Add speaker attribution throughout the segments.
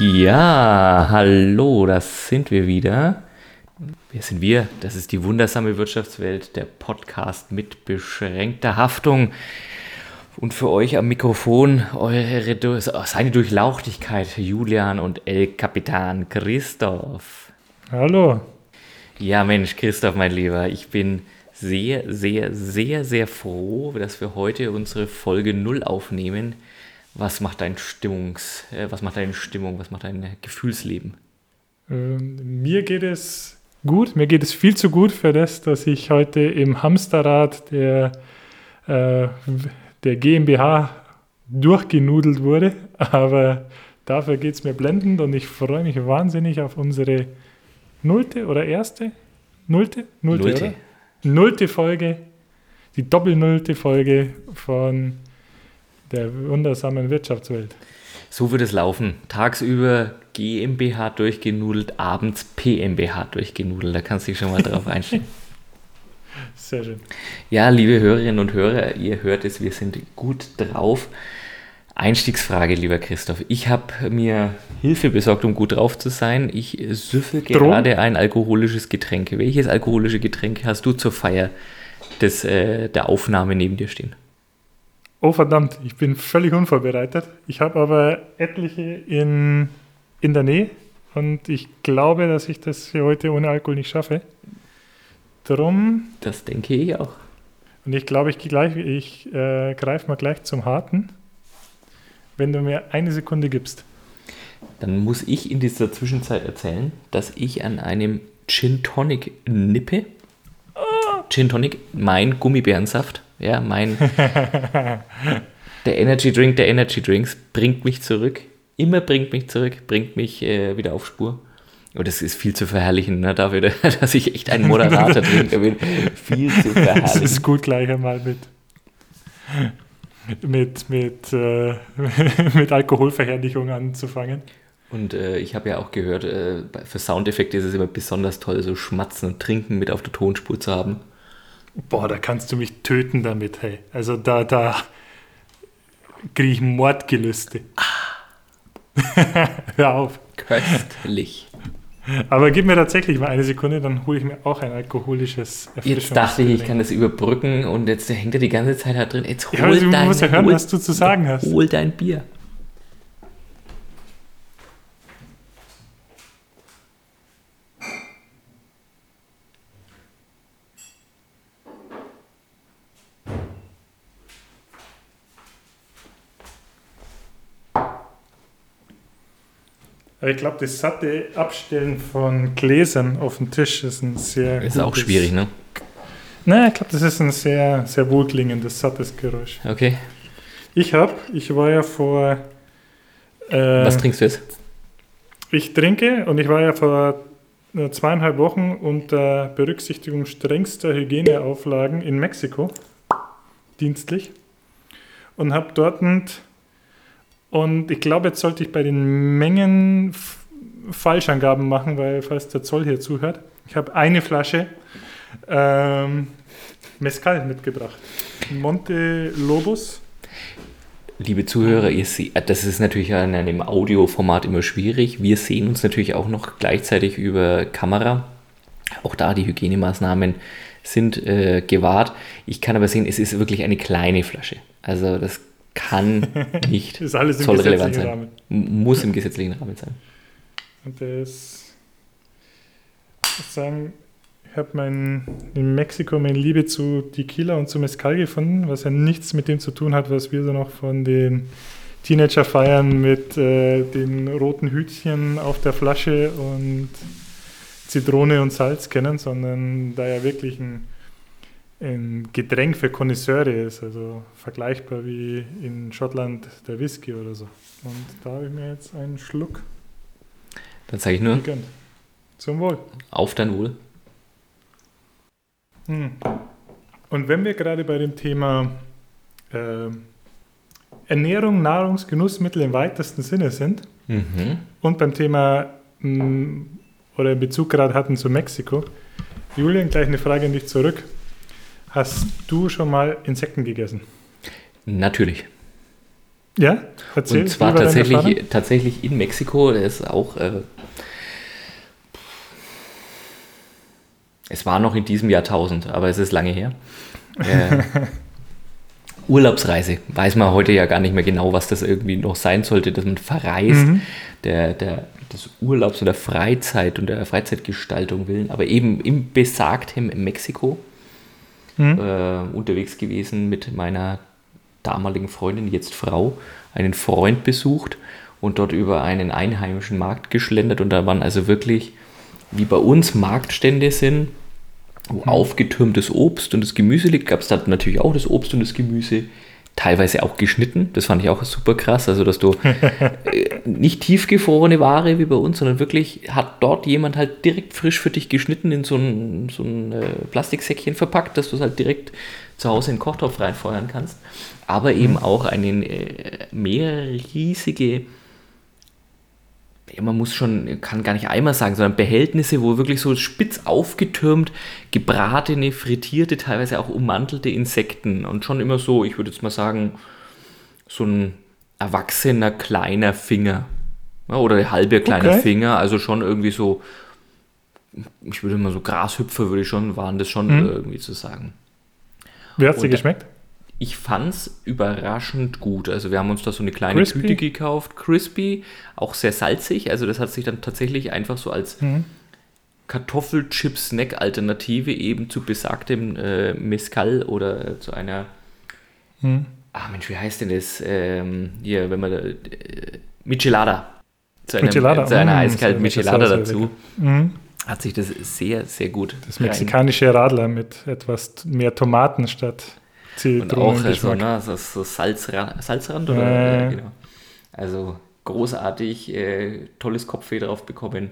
Speaker 1: Ja, hallo, das sind wir wieder. Wer sind wir? Das ist die wundersame Wirtschaftswelt, der Podcast mit beschränkter Haftung. Und für euch am Mikrofon eure, seine Durchlauchtigkeit, Julian und El Kapitan Christoph.
Speaker 2: Hallo.
Speaker 1: Ja, Mensch, Christoph, mein Lieber, ich bin sehr, sehr, sehr, sehr froh, dass wir heute unsere Folge 0 aufnehmen. Was macht dein Stimmungs, äh, was macht deine Stimmung, was macht dein Gefühlsleben?
Speaker 2: Ähm, mir geht es gut, mir geht es viel zu gut für das, dass ich heute im Hamsterrad der, äh, der GmbH durchgenudelt wurde. Aber dafür geht es mir blendend und ich freue mich wahnsinnig auf unsere nullte oder erste? Nullte?
Speaker 1: Nullte, nullte.
Speaker 2: Nullte Folge, die doppelnullte Folge von der wundersamen Wirtschaftswelt.
Speaker 1: So wird es laufen. Tagsüber GmbH durchgenudelt, abends PMBH durchgenudelt. Da kannst du dich schon mal drauf einstellen.
Speaker 2: Sehr schön.
Speaker 1: Ja, liebe Hörerinnen und Hörer, ihr hört es, wir sind gut drauf. Einstiegsfrage, lieber Christoph. Ich habe mir Hilfe besorgt, um gut drauf zu sein. Ich süffel gerade ein alkoholisches Getränk. Welches alkoholische Getränk hast du zur Feier des, äh, der Aufnahme neben dir stehen?
Speaker 2: Oh verdammt, ich bin völlig unvorbereitet. Ich habe aber etliche in, in der Nähe und ich glaube, dass ich das für heute ohne Alkohol nicht schaffe. Drum.
Speaker 1: Das denke ich auch.
Speaker 2: Und ich glaube, ich, gleich, ich äh, greife mal gleich zum Harten, wenn du mir eine Sekunde gibst.
Speaker 1: Dann muss ich in dieser Zwischenzeit erzählen, dass ich an einem Gin Tonic nippe. Oh. Gin Tonic, mein Gummibärensaft ja, mein. der Energy Drink der Energy Drinks bringt mich zurück. Immer bringt mich zurück, bringt mich äh, wieder auf Spur. Und das ist viel zu verherrlichen, ne, dafür, dass ich echt ein moderater Trinker bin. Viel zu verherrlichen. Es
Speaker 2: ist gut, gleich einmal mit, mit, mit, äh, mit Alkoholverherrlichung anzufangen.
Speaker 1: Und äh, ich habe ja auch gehört, äh, für Soundeffekte ist es immer besonders toll, so Schmatzen und Trinken mit auf der Tonspur zu haben.
Speaker 2: Boah, da kannst du mich töten damit, hey. Also da, da kriege ich Mordgelüste. Hör auf.
Speaker 1: Köstlich.
Speaker 2: Aber gib mir tatsächlich mal eine Sekunde, dann hole ich mir auch ein alkoholisches
Speaker 1: Jetzt dachte ich, ich kann das überbrücken und jetzt hängt er die ganze Zeit da drin. Jetzt hol
Speaker 2: ja, dein, musst ja hören, hol, was du zu sagen hast.
Speaker 1: Hol dein Bier.
Speaker 2: Aber ich glaube, das satte Abstellen von Gläsern auf dem Tisch ist ein sehr.
Speaker 1: Ist auch schwierig, ne?
Speaker 2: Nein, ich glaube, das ist ein sehr, sehr wohlklingendes, sattes Geräusch.
Speaker 1: Okay.
Speaker 2: Ich habe, ich war ja vor.
Speaker 1: Äh, Was trinkst du jetzt?
Speaker 2: Ich trinke und ich war ja vor äh, zweieinhalb Wochen unter Berücksichtigung strengster Hygieneauflagen in Mexiko, dienstlich, und habe dort und ich glaube, jetzt sollte ich bei den Mengen Falschangaben machen, weil falls der Zoll hier zuhört. Ich habe eine Flasche ähm, Mezcal mitgebracht. Monte Lobos.
Speaker 1: Liebe Zuhörer, ihr seht, das ist natürlich in einem Audioformat immer schwierig. Wir sehen uns natürlich auch noch gleichzeitig über Kamera. Auch da die Hygienemaßnahmen sind äh, gewahrt. Ich kann aber sehen, es ist wirklich eine kleine Flasche. Also das kann nicht
Speaker 2: ist alles im zollrelevant sein. Rahmen.
Speaker 1: Muss im gesetzlichen Rahmen sein.
Speaker 2: Und das, sagen, ich habe in Mexiko meine Liebe zu Tequila und zu Mezcal gefunden, was ja nichts mit dem zu tun hat, was wir so noch von den Teenager-Feiern mit äh, den roten Hütchen auf der Flasche und Zitrone und Salz kennen, sondern da ja wirklich ein ein Getränk für Konnoisseure ist, also vergleichbar wie in Schottland der Whisky oder so. Und da habe ich mir jetzt einen Schluck.
Speaker 1: Dann sage ich nur.
Speaker 2: Gegönnt. Zum Wohl.
Speaker 1: Auf dein Wohl.
Speaker 2: Hm. Und wenn wir gerade bei dem Thema äh, Ernährung, Nahrungsgenussmittel im weitesten Sinne sind mhm. und beim Thema mh, hm, oder in Bezug gerade hatten zu Mexiko, Julian, gleich eine Frage an dich zurück. Hast du schon mal Insekten gegessen?
Speaker 1: Natürlich.
Speaker 2: Ja,
Speaker 1: erzähl. Und zwar tatsächlich, tatsächlich in Mexiko, das ist auch. Äh, es war noch in diesem Jahrtausend, aber es ist lange her. Äh, Urlaubsreise. Weiß man heute ja gar nicht mehr genau, was das irgendwie noch sein sollte, dass man verreist, mhm. der, der, des Urlaubs und der Freizeit und der Freizeitgestaltung willen, aber eben im besagtem Mexiko mhm. äh, unterwegs gewesen mit meiner damaligen Freundin, jetzt Frau, einen Freund besucht und dort über einen einheimischen Markt geschlendert und da waren also wirklich, wie bei uns Marktstände sind, wo mhm. aufgetürmtes Obst und das Gemüse liegt, gab es da natürlich auch das Obst und das Gemüse, teilweise auch geschnitten. Das fand ich auch super krass. Also, dass du äh, nicht tiefgefrorene Ware wie bei uns, sondern wirklich hat dort jemand halt direkt frisch für dich geschnitten in so ein, so ein äh, Plastiksäckchen verpackt, dass du es halt direkt zu Hause in den Kochtopf reinfeuern kannst. Aber eben mhm. auch eine äh, mehr riesige man muss schon, kann gar nicht Eimer sagen, sondern Behältnisse, wo wirklich so spitz aufgetürmt, gebratene, frittierte, teilweise auch ummantelte Insekten und schon immer so, ich würde jetzt mal sagen, so ein erwachsener kleiner Finger ja, oder halber kleiner okay. Finger, also schon irgendwie so, ich würde mal so Grashüpfer würde ich schon, waren das schon mhm. irgendwie zu sagen.
Speaker 2: Wie hat es dir geschmeckt?
Speaker 1: Ich fand es überraschend gut. Also wir haben uns da so eine kleine crispy. Tüte gekauft, crispy, auch sehr salzig. Also das hat sich dann tatsächlich einfach so als mhm. Kartoffelchip-Snack-Alternative eben zu besagtem äh, Mezcal oder zu einer mhm. Ah Mensch, wie heißt denn das? Ähm, hier, wenn man äh, Michelada. Zu, einem, Michelada. zu einer mm, eiskalten Michelada dazu. Mhm. Hat sich das sehr, sehr gut.
Speaker 2: Das mexikanische Radler mit etwas mehr Tomaten statt
Speaker 1: und auch also, ne, so, so Salzrand, Salzrand oder? Äh. Genau. Also großartig, äh, tolles Kopfweh drauf bekommen.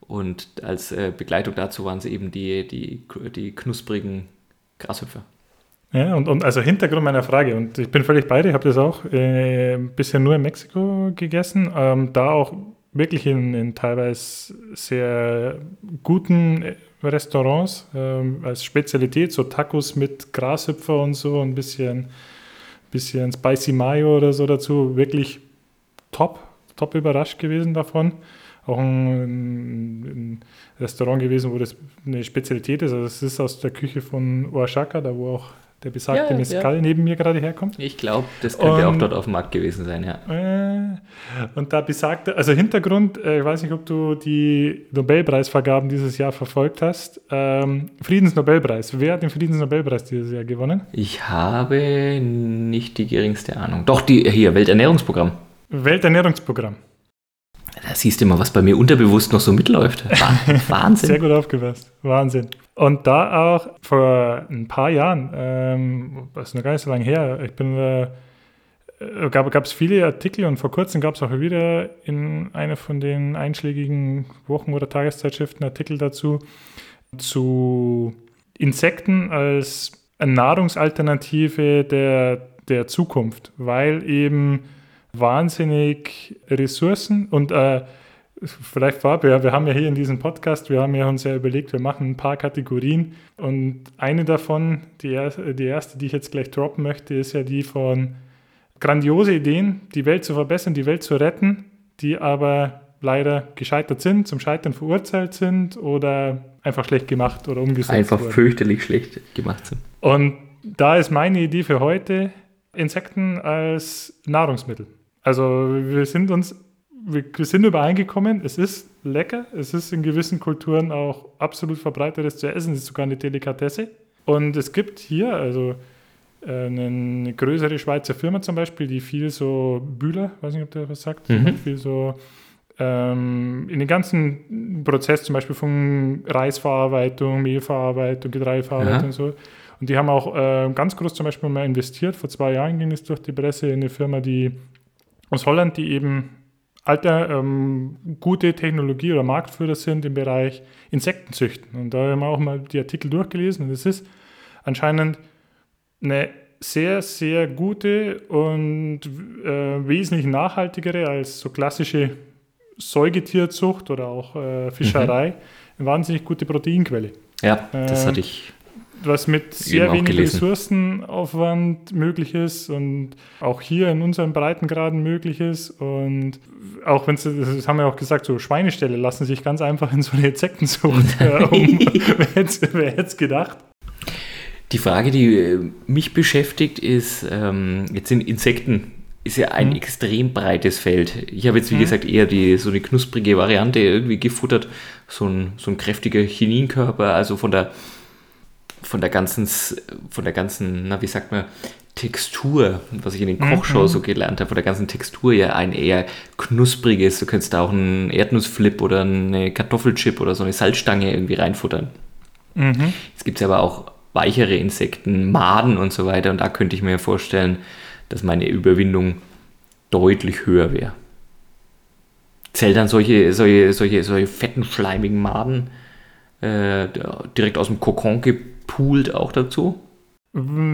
Speaker 1: Und als äh, Begleitung dazu waren sie eben die, die, die knusprigen Grashüpfer.
Speaker 2: Ja, und, und also Hintergrund meiner Frage, und ich bin völlig bei dir, ich habe das auch äh, bisher nur in Mexiko gegessen, ähm, da auch wirklich in, in teilweise sehr guten Restaurants ähm, als Spezialität, so Tacos mit Grashüpfer und so, ein bisschen, bisschen Spicy Mayo oder so dazu. Wirklich top, top überrascht gewesen davon. Auch ein, ein Restaurant gewesen, wo das eine Spezialität ist. Also es ist aus der Küche von Oaxaca, da wo auch der besagte ja, Mescal ja. neben mir gerade herkommt.
Speaker 1: Ich glaube, das könnte und, auch dort auf dem Markt gewesen sein, ja.
Speaker 2: Äh, und da besagte, also Hintergrund, äh, ich weiß nicht, ob du die Nobelpreisvergaben dieses Jahr verfolgt hast. Ähm, Friedensnobelpreis. Wer hat den Friedensnobelpreis dieses Jahr gewonnen?
Speaker 1: Ich habe nicht die geringste Ahnung. Doch, die hier, Welternährungsprogramm.
Speaker 2: Welternährungsprogramm.
Speaker 1: Da siehst du mal, was bei mir unterbewusst noch so mitläuft. Wahnsinn.
Speaker 2: Sehr gut aufgepasst. Wahnsinn. Und da auch vor ein paar Jahren, ähm, das ist noch gar nicht so lange her, ich bin, äh, gab es viele Artikel und vor kurzem gab es auch wieder in einer von den einschlägigen Wochen- oder Tageszeitschriften Artikel dazu, zu Insekten als Nahrungsalternative der, der Zukunft, weil eben wahnsinnig Ressourcen und äh, Vielleicht vorab, wir, wir haben ja hier in diesem Podcast, wir haben ja uns ja überlegt, wir machen ein paar Kategorien und eine davon, die, erste, die erste, die ich jetzt gleich droppen möchte, ist ja die von grandiose Ideen, die Welt zu verbessern, die Welt zu retten, die aber leider gescheitert sind, zum Scheitern verurteilt sind oder einfach schlecht gemacht oder umgesetzt
Speaker 1: Einfach wurden. fürchterlich schlecht gemacht sind.
Speaker 2: Und da ist meine Idee für heute Insekten als Nahrungsmittel. Also wir sind uns wir, sind übereingekommen, es ist lecker, es ist in gewissen Kulturen auch absolut verbreitetes zu essen, es ist sogar eine Delikatesse. Und es gibt hier, also äh, eine größere Schweizer Firma zum Beispiel, die viel so Bühler, weiß nicht, ob der was sagt, mhm. viel so ähm, in den ganzen Prozess zum Beispiel von Reisverarbeitung, Mehlverarbeitung, Getreideverarbeitung ja. und so. Und die haben auch äh, ganz groß zum Beispiel mal investiert. Vor zwei Jahren ging es durch die Presse in eine Firma, die aus Holland, die eben alte, ähm, gute Technologie oder Marktführer sind im Bereich Insektenzüchten. Und da haben wir auch mal die Artikel durchgelesen und es ist anscheinend eine sehr, sehr gute und äh, wesentlich nachhaltigere als so klassische Säugetierzucht oder auch äh, Fischerei. Mhm. Eine wahnsinnig gute Proteinquelle.
Speaker 1: Ja, das ähm, hatte ich
Speaker 2: was mit sehr wenig. Ressourcenaufwand möglich ist und auch hier in unseren Breitengraden möglich ist. Und auch wenn es, das haben wir auch gesagt, so Schweineställe lassen sich ganz einfach in so eine Insektenzucht äh, um. wer hätte wer hätte es gedacht?
Speaker 1: Die Frage, die äh, mich beschäftigt, ist, ähm, jetzt sind Insekten, ist ja ein
Speaker 2: Mhm.
Speaker 1: extrem breites Feld. Ich habe jetzt, wie
Speaker 2: Mhm.
Speaker 1: gesagt, eher die, so eine knusprige Variante irgendwie gefuttert. So ein, so ein kräftiger Chininkörper, also von der, von der ganzen, von der ganzen, na, wie sagt man, Textur, was ich in den
Speaker 2: Mhm.
Speaker 1: Kochshows so gelernt habe, von der ganzen Textur ja ein eher knuspriges. Du könntest da auch einen Erdnussflip oder eine Kartoffelchip oder so eine Salzstange irgendwie reinfuttern.
Speaker 2: Mhm.
Speaker 1: Es gibt aber auch weichere Insekten, Maden und so weiter. Und da könnte ich mir vorstellen, dass meine Überwindung deutlich höher wäre. Zählt dann solche, solche, solche, solche fetten, schleimigen Maden äh, direkt aus dem Kokon gepoolt auch dazu?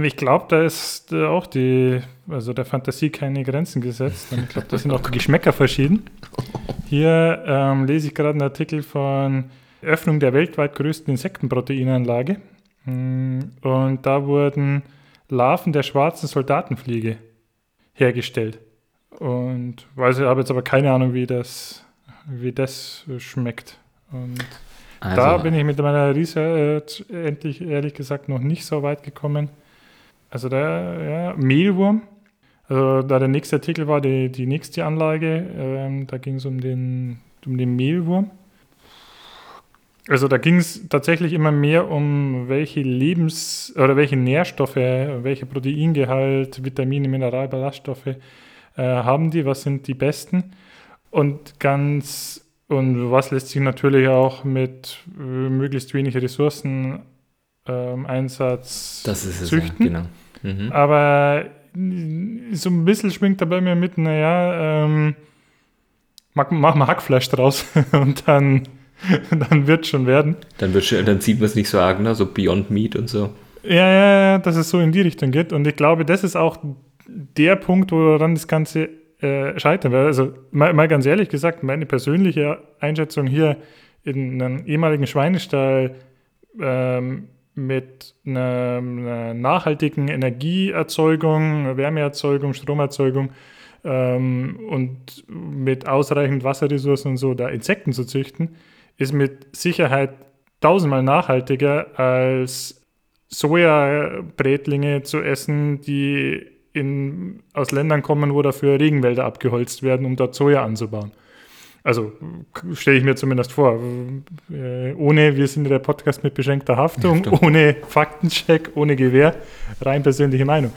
Speaker 2: Ich glaube, da ist äh, auch die, also der Fantasie keine Grenzen gesetzt. Und ich glaube, da sind auch die Geschmäcker verschieden. Hier ähm, lese ich gerade einen Artikel von Öffnung der weltweit größten Insektenproteinanlage. Mm, Und da wurden Larven der schwarzen Soldatenfliege hergestellt. Und weiß ich habe jetzt aber keine Ahnung, wie das, wie das schmeckt. Und
Speaker 1: Also,
Speaker 2: da bin ich mit meiner Research endlich, ehrlich gesagt, noch nicht so weit gekommen. Also der ja, Mehlwurm. Also da der nächste Artikel war die, die nächste Anlage, ähm, da ging es um den, um den Mehlwurm. Also da ging es tatsächlich immer mehr um welche Lebens- oder welche Nährstoffe, welcher Proteingehalt, Vitamine, Mineral, Ballaststoffe äh, haben die, was sind die besten. Und ganz und was lässt sich natürlich auch mit äh, möglichst wenig Ressourcen ähm, Einsatz
Speaker 1: das ist es, ja,
Speaker 2: züchten.
Speaker 1: genau. Mhm.
Speaker 2: Aber so ein bisschen schwingt dabei mir mit, naja, ähm, mach, mach mal Hackfleisch draus und dann, dann wird schon werden.
Speaker 1: Dann, wird schon, dann sieht man es nicht so arg, ne? so Beyond Meat und so.
Speaker 2: Ja, ja, ja, dass es so in die Richtung geht. Und ich glaube, das ist auch der Punkt, woran das Ganze äh, scheitern wird. Also mal, mal ganz ehrlich gesagt, meine persönliche Einschätzung hier in einem ehemaligen Schweinestall ähm, mit einer, einer nachhaltigen Energieerzeugung, Wärmeerzeugung, Stromerzeugung ähm, und mit ausreichend Wasserressourcen und so da Insekten zu züchten, ist mit Sicherheit tausendmal nachhaltiger als Sojabrätlinge zu essen, die in, aus Ländern kommen, wo dafür Regenwälder abgeholzt werden, um dort Soja anzubauen. Also stelle ich mir zumindest vor. Äh, ohne, wir sind der Podcast mit beschränkter Haftung,
Speaker 1: Haftung.
Speaker 2: ohne Faktencheck, ohne Gewähr, rein persönliche Meinung.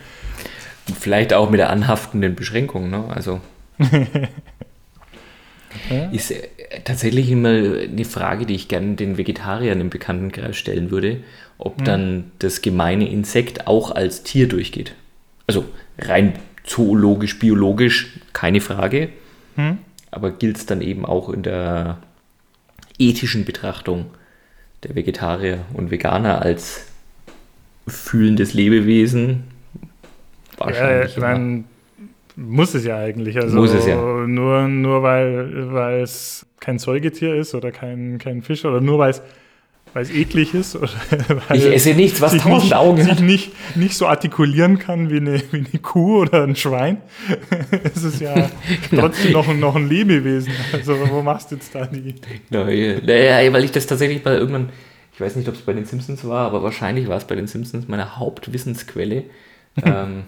Speaker 1: Vielleicht auch mit der anhaftenden Beschränkung. Ne? Also
Speaker 2: Ja.
Speaker 1: ist äh, tatsächlich immer eine Frage, die ich gerne den Vegetariern im Bekanntenkreis stellen würde, ob dann das gemeine Insekt auch als Tier durchgeht. Also rein zoologisch, biologisch, keine Frage,
Speaker 2: Hm?
Speaker 1: aber gilt es dann eben auch in der ethischen Betrachtung der Vegetarier und Veganer als fühlendes Lebewesen?
Speaker 2: Ja,
Speaker 1: Wahrscheinlich.
Speaker 2: meine, muss es ja eigentlich. Also
Speaker 1: Muss es ja.
Speaker 2: Nur, nur weil, weil es kein Säugetier ist oder kein, kein Fisch oder nur weil es, weil es eklig ist. Oder weil
Speaker 1: ich esse nichts, was tausend
Speaker 2: nicht,
Speaker 1: Augen
Speaker 2: sich
Speaker 1: hat.
Speaker 2: nicht, nicht so artikulieren kann wie eine, wie eine Kuh oder ein Schwein. es ist ja
Speaker 1: Genau.
Speaker 2: trotzdem noch, ein- noch ein Lebewesen. Also wo machst du jetzt da die...
Speaker 1: Naja, naja, weil ich das tatsächlich bei irgendwann, ich weiß nicht, ob es bei den Simpsons war, aber wahrscheinlich war es bei den Simpsons meine Hauptwissensquelle. ähm,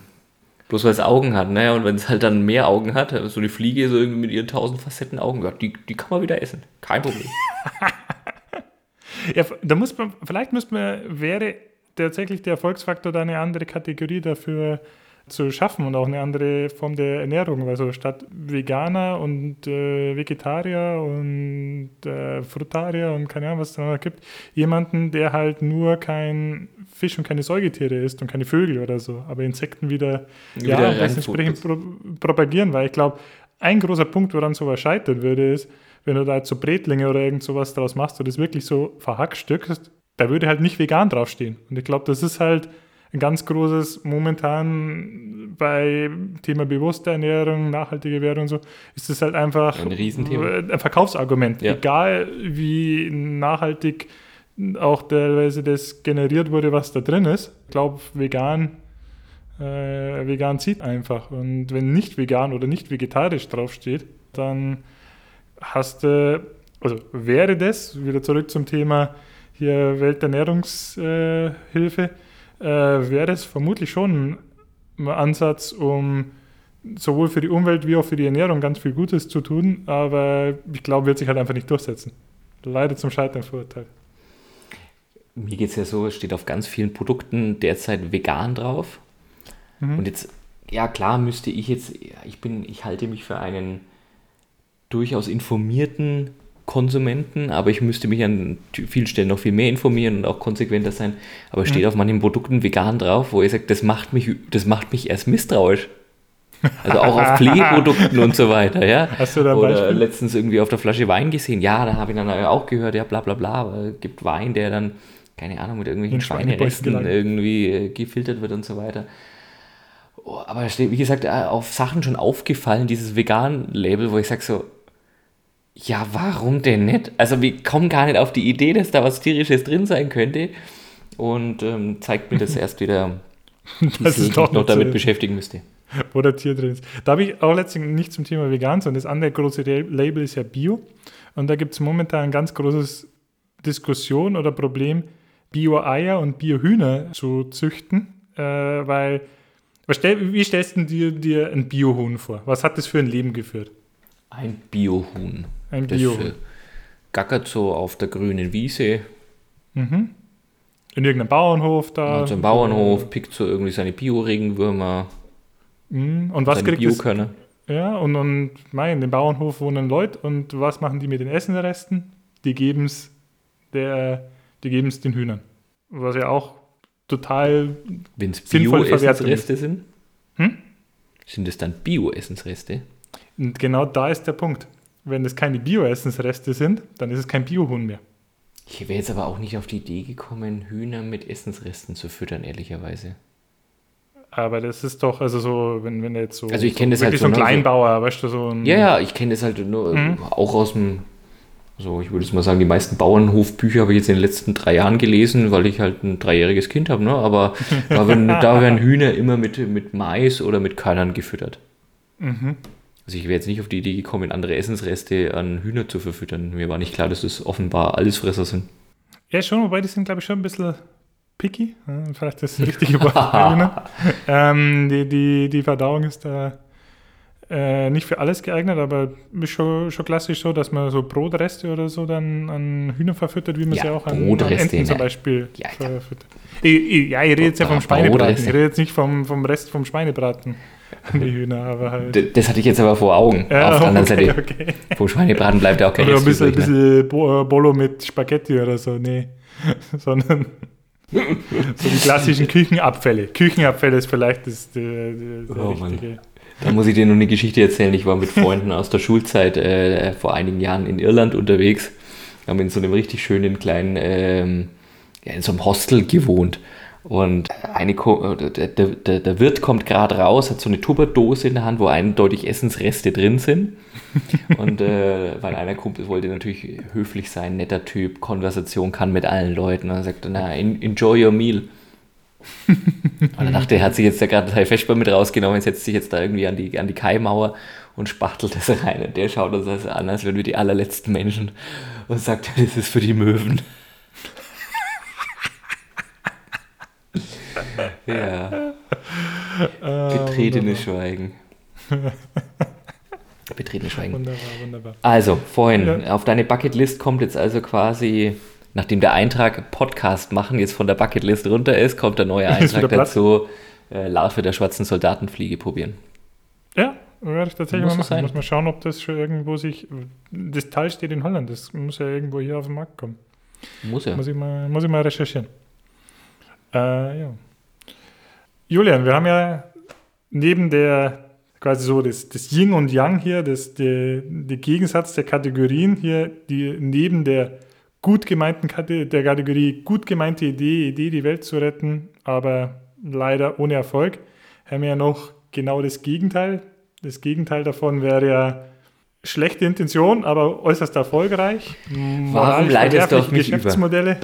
Speaker 1: bloß weil es Augen hat, ne? Und wenn es halt dann mehr Augen hat, so eine Fliege so irgendwie mit ihren tausend Facetten Augen, die, die kann man wieder essen. Kein Problem.
Speaker 2: Ja, da muss man, vielleicht müsste man, wäre tatsächlich der Erfolgsfaktor da eine andere Kategorie dafür zu schaffen und auch eine andere Form der Ernährung. Also statt Veganer und äh, Vegetarier und äh, Frutarier und keine Ahnung, was es da noch gibt, jemanden, der halt nur kein Fisch und keine Säugetiere isst und keine Vögel oder so, aber Insekten wieder,
Speaker 1: Wieder
Speaker 2: ja, entsprechend pro propagieren, weil ich glaube, ein großer Punkt, woran sowas scheitern würde, ist, wenn du da jetzt so Bretlinge oder irgend sowas draus machst und das wirklich so verhackstückst, da würde halt nicht vegan draufstehen. Und ich glaube, das ist halt ein ganz großes, momentan bei Thema bewusste Ernährung, nachhaltige Ernährung und so, ist das halt einfach
Speaker 1: Ein Riesenthema.
Speaker 2: ein Verkaufsargument.
Speaker 1: Ja.
Speaker 2: Egal wie nachhaltig auch teilweise das generiert wurde, was da drin ist. Ich glaube, vegan, äh, vegan zieht einfach. Und wenn nicht vegan oder nicht vegetarisch draufsteht, dann hast du, also wäre das, wieder zurück zum Thema hier Welternährungshilfe, äh, wäre es vermutlich schon ein Ansatz, um sowohl für die Umwelt wie auch für die Ernährung ganz viel Gutes zu tun, aber ich glaube, wird sich halt einfach nicht durchsetzen. Leider zum Scheitern verurteilt.
Speaker 1: Mir geht es ja so, es steht auf ganz vielen Produkten derzeit vegan drauf. Mhm. Und jetzt, ja klar, müsste ich jetzt, ich bin, ich halte mich für einen durchaus informierten Konsumenten, aber ich müsste mich an vielen Stellen noch viel mehr informieren und auch konsequenter sein. Aber es steht mhm. auf manchen Produkten vegan drauf, wo ihr sagt, das macht mich, das macht mich erst misstrauisch. Also auch auf Pflegeprodukten und so weiter, ja.
Speaker 2: Hast du da
Speaker 1: Oder Beispiel? letztens irgendwie auf der Flasche Wein gesehen. Ja, da habe ich dann auch gehört, ja, bla bla bla. Es gibt Wein, der dann, keine Ahnung, mit irgendwelchen Schweineresten irgendwie äh, gefiltert wird und so weiter. Oh, aber steht, wie gesagt, äh, auf Sachen schon aufgefallen, dieses Vegan-Label, wo ich sage so, ja, warum denn nicht? Also wir kommen gar nicht auf die Idee, dass da was Tierisches drin sein könnte. Und ähm, zeigt mir das erst wieder, dass ich mich noch damit beschäftigen müsste.
Speaker 2: Wo der Tier drin ist. Da habe ich auch letztens nicht zum Thema vegan, sondern das andere große Label ist ja Bio. Und da gibt es momentan ein ganz großes Diskussion oder Problem, Bio-Eier und Bio-Hühner zu züchten, äh, weil wie stellst du dir, dir ein Biohuhn vor? Was hat das für ein Leben geführt?
Speaker 1: Ein Biohuhn.
Speaker 2: Ein Biohuhn.
Speaker 1: Das, äh, gackert so auf der grünen Wiese.
Speaker 2: Mhm. In irgendeinem Bauernhof da.
Speaker 1: Ja, so Bauernhof, pickt so irgendwie seine Bio-Regenwürmer.
Speaker 2: Mhm. Und was kriegt
Speaker 1: Biokörner.
Speaker 2: Das? Ja, und, und mein, in dem Bauernhof wohnen Leute und was machen die mit den Essenresten? Die geben es den Hühnern. Was ja auch total
Speaker 1: Wenn es Bio-Essensreste sind? Hm? Sind es dann Bio-Essensreste?
Speaker 2: Und genau da ist der Punkt. Wenn es keine Bio-Essensreste sind, dann ist es kein Biohuhn mehr.
Speaker 1: Ich wäre jetzt aber auch nicht auf die Idee gekommen, Hühner mit Essensresten zu füttern, ehrlicherweise.
Speaker 2: Aber das ist doch, also so, wenn, wenn jetzt so.
Speaker 1: Also ich kenne
Speaker 2: so,
Speaker 1: das halt
Speaker 2: so. ein Kleinbauer, weißt du, so ein.
Speaker 1: Ja, ja, ich kenne das halt nur mhm. auch aus dem so, ich würde jetzt mal sagen, die meisten Bauernhofbücher habe ich jetzt in den letzten drei Jahren gelesen, weil ich halt ein dreijähriges Kind habe, ne? Aber da werden, da werden Hühner immer mit, mit Mais oder mit Körnern gefüttert. Mhm. Also ich wäre jetzt nicht auf die Idee gekommen, andere Essensreste an Hühner zu verfüttern. Mir war nicht klar, dass das offenbar Allesfresser sind.
Speaker 2: Ja, schon, wobei die sind, glaube ich, schon ein bisschen picky. Vielleicht das richtige Wort. ähm, die, die, die Verdauung ist da äh, nicht für alles geeignet, aber ist schon, schon klassisch so, dass man so Brotreste oder so dann an Hühner verfüttert, wie man ja, sie auch an, an Enten zum Beispiel ja, verfüttert. Ich, ich, ja, ich rede jetzt ja vom Schweinebraten. Ich rede jetzt nicht vom, vom Rest vom Schweinebraten. Die Hühner, aber halt.
Speaker 1: Das hatte ich jetzt aber vor Augen. Ja, auf der anderen okay, Seite. Okay. Vom Schweinebraten bleibt ja auch kein
Speaker 2: Oder ein bisschen, übrig, ne? bisschen äh, Bolo mit Spaghetti oder so. Nee. Sondern so die klassischen Küchenabfälle. Küchenabfälle ist vielleicht das, der, der, der oh, richtige. Mann.
Speaker 1: Da muss ich dir noch eine Geschichte erzählen. Ich war mit Freunden aus der Schulzeit äh, vor einigen Jahren in Irland unterwegs. Wir haben in so einem richtig schönen kleinen, ähm, ja, in so einem Hostel gewohnt. Und eine, äh, der, der, der Wirt kommt gerade raus, hat so eine Tupperdose in der Hand, wo eindeutig Essensreste drin sind. Und äh, weil einer Kumpel wollte natürlich höflich sein, netter Typ, Konversation kann mit allen Leuten. Und er sagte, na, enjoy your meal. Und dann dachte er, hat sich jetzt da gerade Teil Feschbar mit rausgenommen, setzt sich jetzt da irgendwie an die, an die Kaimauer und spachtelt das rein. Und der schaut uns das an, als wären wir die allerletzten Menschen und sagt, das ist für die Möwen. ja. Betretenes Schweigen. Betretenes Schweigen. Wunderbar, wunderbar. Also, vorhin, ja. auf deine Bucketlist kommt jetzt also quasi nachdem der Eintrag Podcast machen jetzt von der Bucketlist runter ist, kommt der neue Eintrag dazu, äh, Larve der schwarzen Soldatenfliege probieren.
Speaker 2: Ja, werde ich tatsächlich muss mal machen. Sein. Muss mal schauen, ob das schon irgendwo sich. Das Teil steht in Holland, das muss ja irgendwo hier auf den Markt kommen.
Speaker 1: Muss ja.
Speaker 2: Muss ich mal, muss ich mal recherchieren. Äh, ja. Julian, wir haben ja neben der quasi so das, das Yin und Yang hier, das, der, der Gegensatz der Kategorien hier, die neben der gut gemeinten der Kategorie gut gemeinte Idee, Idee, die Welt zu retten, aber leider ohne Erfolg, haben wir ja noch genau das Gegenteil. Das Gegenteil davon wäre ja schlechte Intention, aber äußerst erfolgreich.
Speaker 1: Warum leitest du auf mich
Speaker 2: Geschäftsmodelle.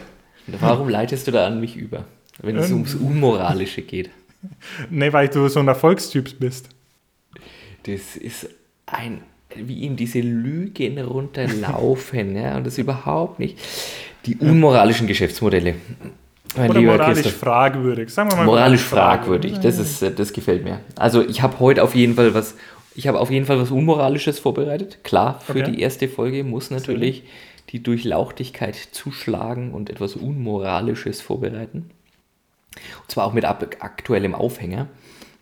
Speaker 2: Über?
Speaker 1: Warum leitest du da an mich über, wenn es
Speaker 2: Ähm.
Speaker 1: ums Unmoralische geht?
Speaker 2: Nee, weil du so ein Erfolgstyp bist.
Speaker 1: Das ist ein, wie ihm diese Lügen runterlaufen, ja, und das überhaupt nicht. Die unmoralischen Geschäftsmodelle. Mein
Speaker 2: Oder
Speaker 1: lieber
Speaker 2: moralisch
Speaker 1: Christoph.
Speaker 2: fragwürdig. Sagen wir mal
Speaker 1: Moralisch fragwürdig, das, ist, äh, das gefällt mir. Also ich habe heute auf jeden Fall was, ich habe auf jeden Fall was Unmoralisches vorbereitet. Klar, für
Speaker 2: Okay.
Speaker 1: die erste Folge muss natürlich die Durchlauchtigkeit zuschlagen und etwas Unmoralisches vorbereiten. Und zwar auch mit aktuellem Aufhänger,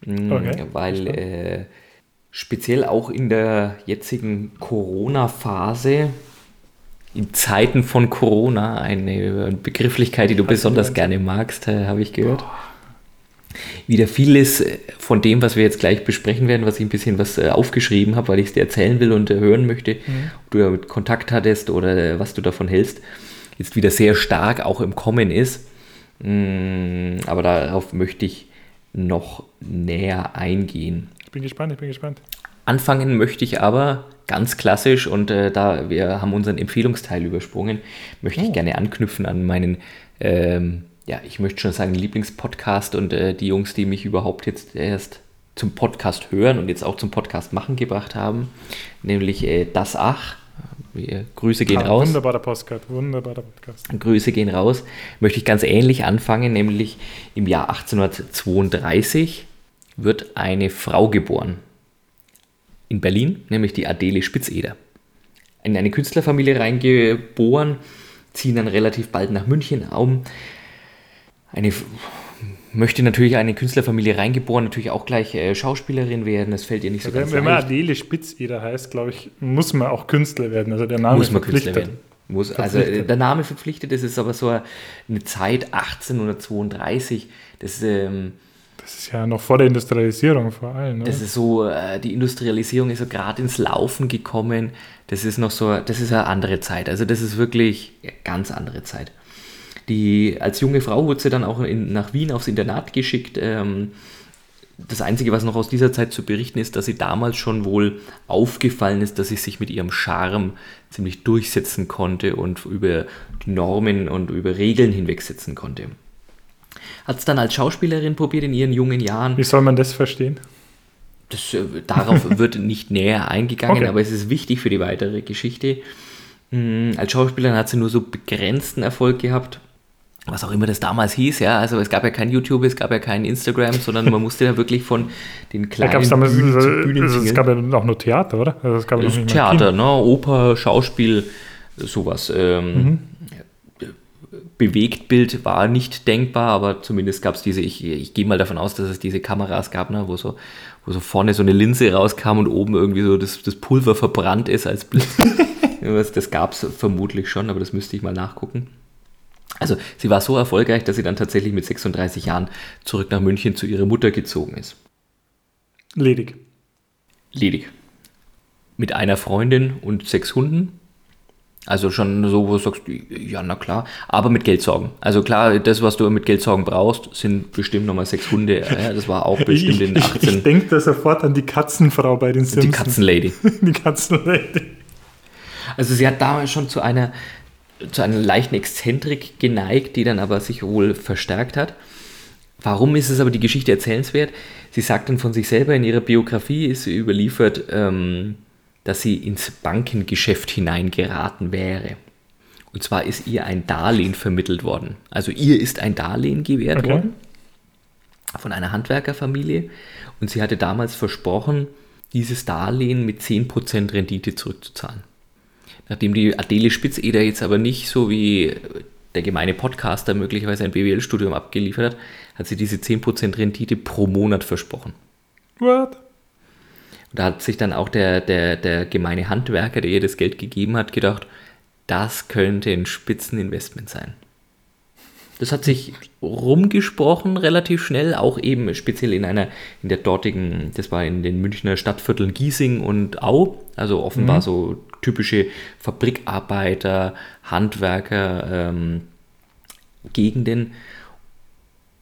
Speaker 1: Mm,
Speaker 2: Okay,
Speaker 1: weil äh, speziell auch in der jetzigen Corona-Phase, in Zeiten von Corona, eine Begrifflichkeit, die du besonders gerne magst, äh, habe ich gehört. Wieder vieles äh, von dem, was wir jetzt gleich besprechen werden, was ich ein bisschen was äh, aufgeschrieben habe, weil ich es dir erzählen will und hören möchte, ob du damit Kontakt hattest oder was du davon hältst, jetzt wieder sehr stark auch im Kommen ist. Mm, Aber darauf möchte ich noch näher eingehen.
Speaker 2: Ich bin gespannt, ich bin gespannt.
Speaker 1: Anfangen möchte ich aber ganz klassisch und äh, da wir haben unseren Empfehlungsteil übersprungen, möchte ich
Speaker 2: Oh.
Speaker 1: gerne anknüpfen an meinen, ähm, ja, ich möchte schon sagen Lieblingspodcast und äh, die Jungs, die mich überhaupt jetzt erst zum Podcast hören und jetzt auch zum Podcast machen gebracht haben, nämlich äh, Das Ach. Wir, Grüße gehen
Speaker 2: Ah,
Speaker 1: raus.
Speaker 2: Wunderbarer Podcast, wunderbarer Podcast.
Speaker 1: Grüße gehen raus. Möchte ich ganz ähnlich anfangen, nämlich im Jahr 1832 wird eine Frau geboren. In Berlin, nämlich die Adele Spitzeder. In eine Künstlerfamilie reingeboren, ziehen dann relativ bald nach München um. Eine möchte natürlich eine Künstlerfamilie reingeboren, natürlich auch gleich äh, Schauspielerin werden. Das fällt ihr nicht so
Speaker 2: Wenn,
Speaker 1: ganz
Speaker 2: wenn man
Speaker 1: leicht.
Speaker 2: Adele Spitzeder heißt, glaube ich, muss man auch Künstler werden. Also der Name
Speaker 1: muss man
Speaker 2: verpflichtet.
Speaker 1: Künstler werden. Muss, also äh, der Name verpflichtet, das ist aber so eine Zeit 1832. Das, ähm,
Speaker 2: Das ist ja noch vor der Industrialisierung vor allem. Ne?
Speaker 1: das ist so, äh, die Industrialisierung ist so gerade ins Laufen gekommen. Das ist noch so, das ist eine andere Zeit. Also das ist wirklich eine ganz andere Zeit. Die, als junge Frau wurde sie dann auch in, nach Wien aufs Internat geschickt. Ähm, das Einzige, was noch aus dieser Zeit zu berichten ist, dass sie damals schon wohl aufgefallen ist, dass sie sich mit ihrem Charme ziemlich durchsetzen konnte und über Normen und über Regeln hinwegsetzen konnte. Hat es dann als Schauspielerin probiert in ihren jungen Jahren.
Speaker 2: Wie soll man das verstehen?
Speaker 1: Das, äh, darauf wird nicht näher eingegangen,
Speaker 2: Okay.
Speaker 1: aber es ist wichtig für die weitere Geschichte. Mm, Als Schauspielerin hat sie nur so begrenzten Erfolg gehabt, was auch immer das damals hieß, ja. Also es gab ja kein YouTube, es gab ja kein Instagram, sondern man musste da wirklich von den
Speaker 2: Da
Speaker 1: kleinen
Speaker 2: gab's damals,
Speaker 1: Bühnen
Speaker 2: also,
Speaker 1: Bühnen
Speaker 2: also, es gab ja auch nur Theater, oder? Also es gab ja
Speaker 1: Theater, ne? Oper, Schauspiel, sowas. Ähm, Bewegtbild war nicht denkbar, aber zumindest gab es diese, ich, ich gehe mal davon aus, dass es diese Kameras gab, ne? wo, so, wo so vorne so eine Linse rauskam und oben irgendwie so das, das Pulver verbrannt ist als Blitz. das gab es vermutlich schon, aber das müsste ich mal nachgucken. Also sie war so erfolgreich, dass sie dann tatsächlich mit 36 Jahren zurück nach München zu ihrer Mutter gezogen ist.
Speaker 2: Ledig.
Speaker 1: ledig. Mit einer Freundin und sechs Hunden. Also schon so, wo du sagst, ja, na klar, aber mit Geldsorgen. Also klar, das, was du mit Geldsorgen brauchst, sind bestimmt nochmal sechs Hunde. Ja, das war auch bestimmt
Speaker 2: ich
Speaker 1: in
Speaker 2: ich,
Speaker 1: 18.
Speaker 2: ich denke da sofort an die Katzenfrau bei den Simpsons.
Speaker 1: die Katzenlady.
Speaker 2: die Katzenlady.
Speaker 1: Also sie hat damals schon zu einer, zu einer leichten Exzentrik geneigt, die dann aber sich wohl verstärkt hat. Warum ist es aber die Geschichte erzählenswert? Sie sagt dann von sich selber in ihrer Biografie, ist sie überliefert, ähm, dass sie ins Bankengeschäft hineingeraten wäre. Und zwar ist ihr ein Darlehen vermittelt worden. Also ihr ist ein Darlehen gewährt
Speaker 2: Okay.
Speaker 1: worden von einer Handwerkerfamilie und sie hatte damals versprochen, dieses Darlehen mit 10% Rendite zurückzuzahlen. Nachdem die Adele Spitzeder jetzt aber nicht so wie der gemeine Podcaster möglicherweise ein BWL-Studium abgeliefert hat, hat sie diese 10% Rendite pro Monat versprochen.
Speaker 2: What?
Speaker 1: Und da hat sich dann auch der, der, der gemeine Handwerker, der ihr das Geld gegeben hat, gedacht, das könnte ein Spitzeninvestment sein. Das hat sich rumgesprochen relativ schnell, auch eben speziell in einer, in der dortigen, das war in den Münchner Stadtvierteln Giesing und Au, also offenbar so typische Fabrikarbeiter, Handwerker, ähm, Gegenden.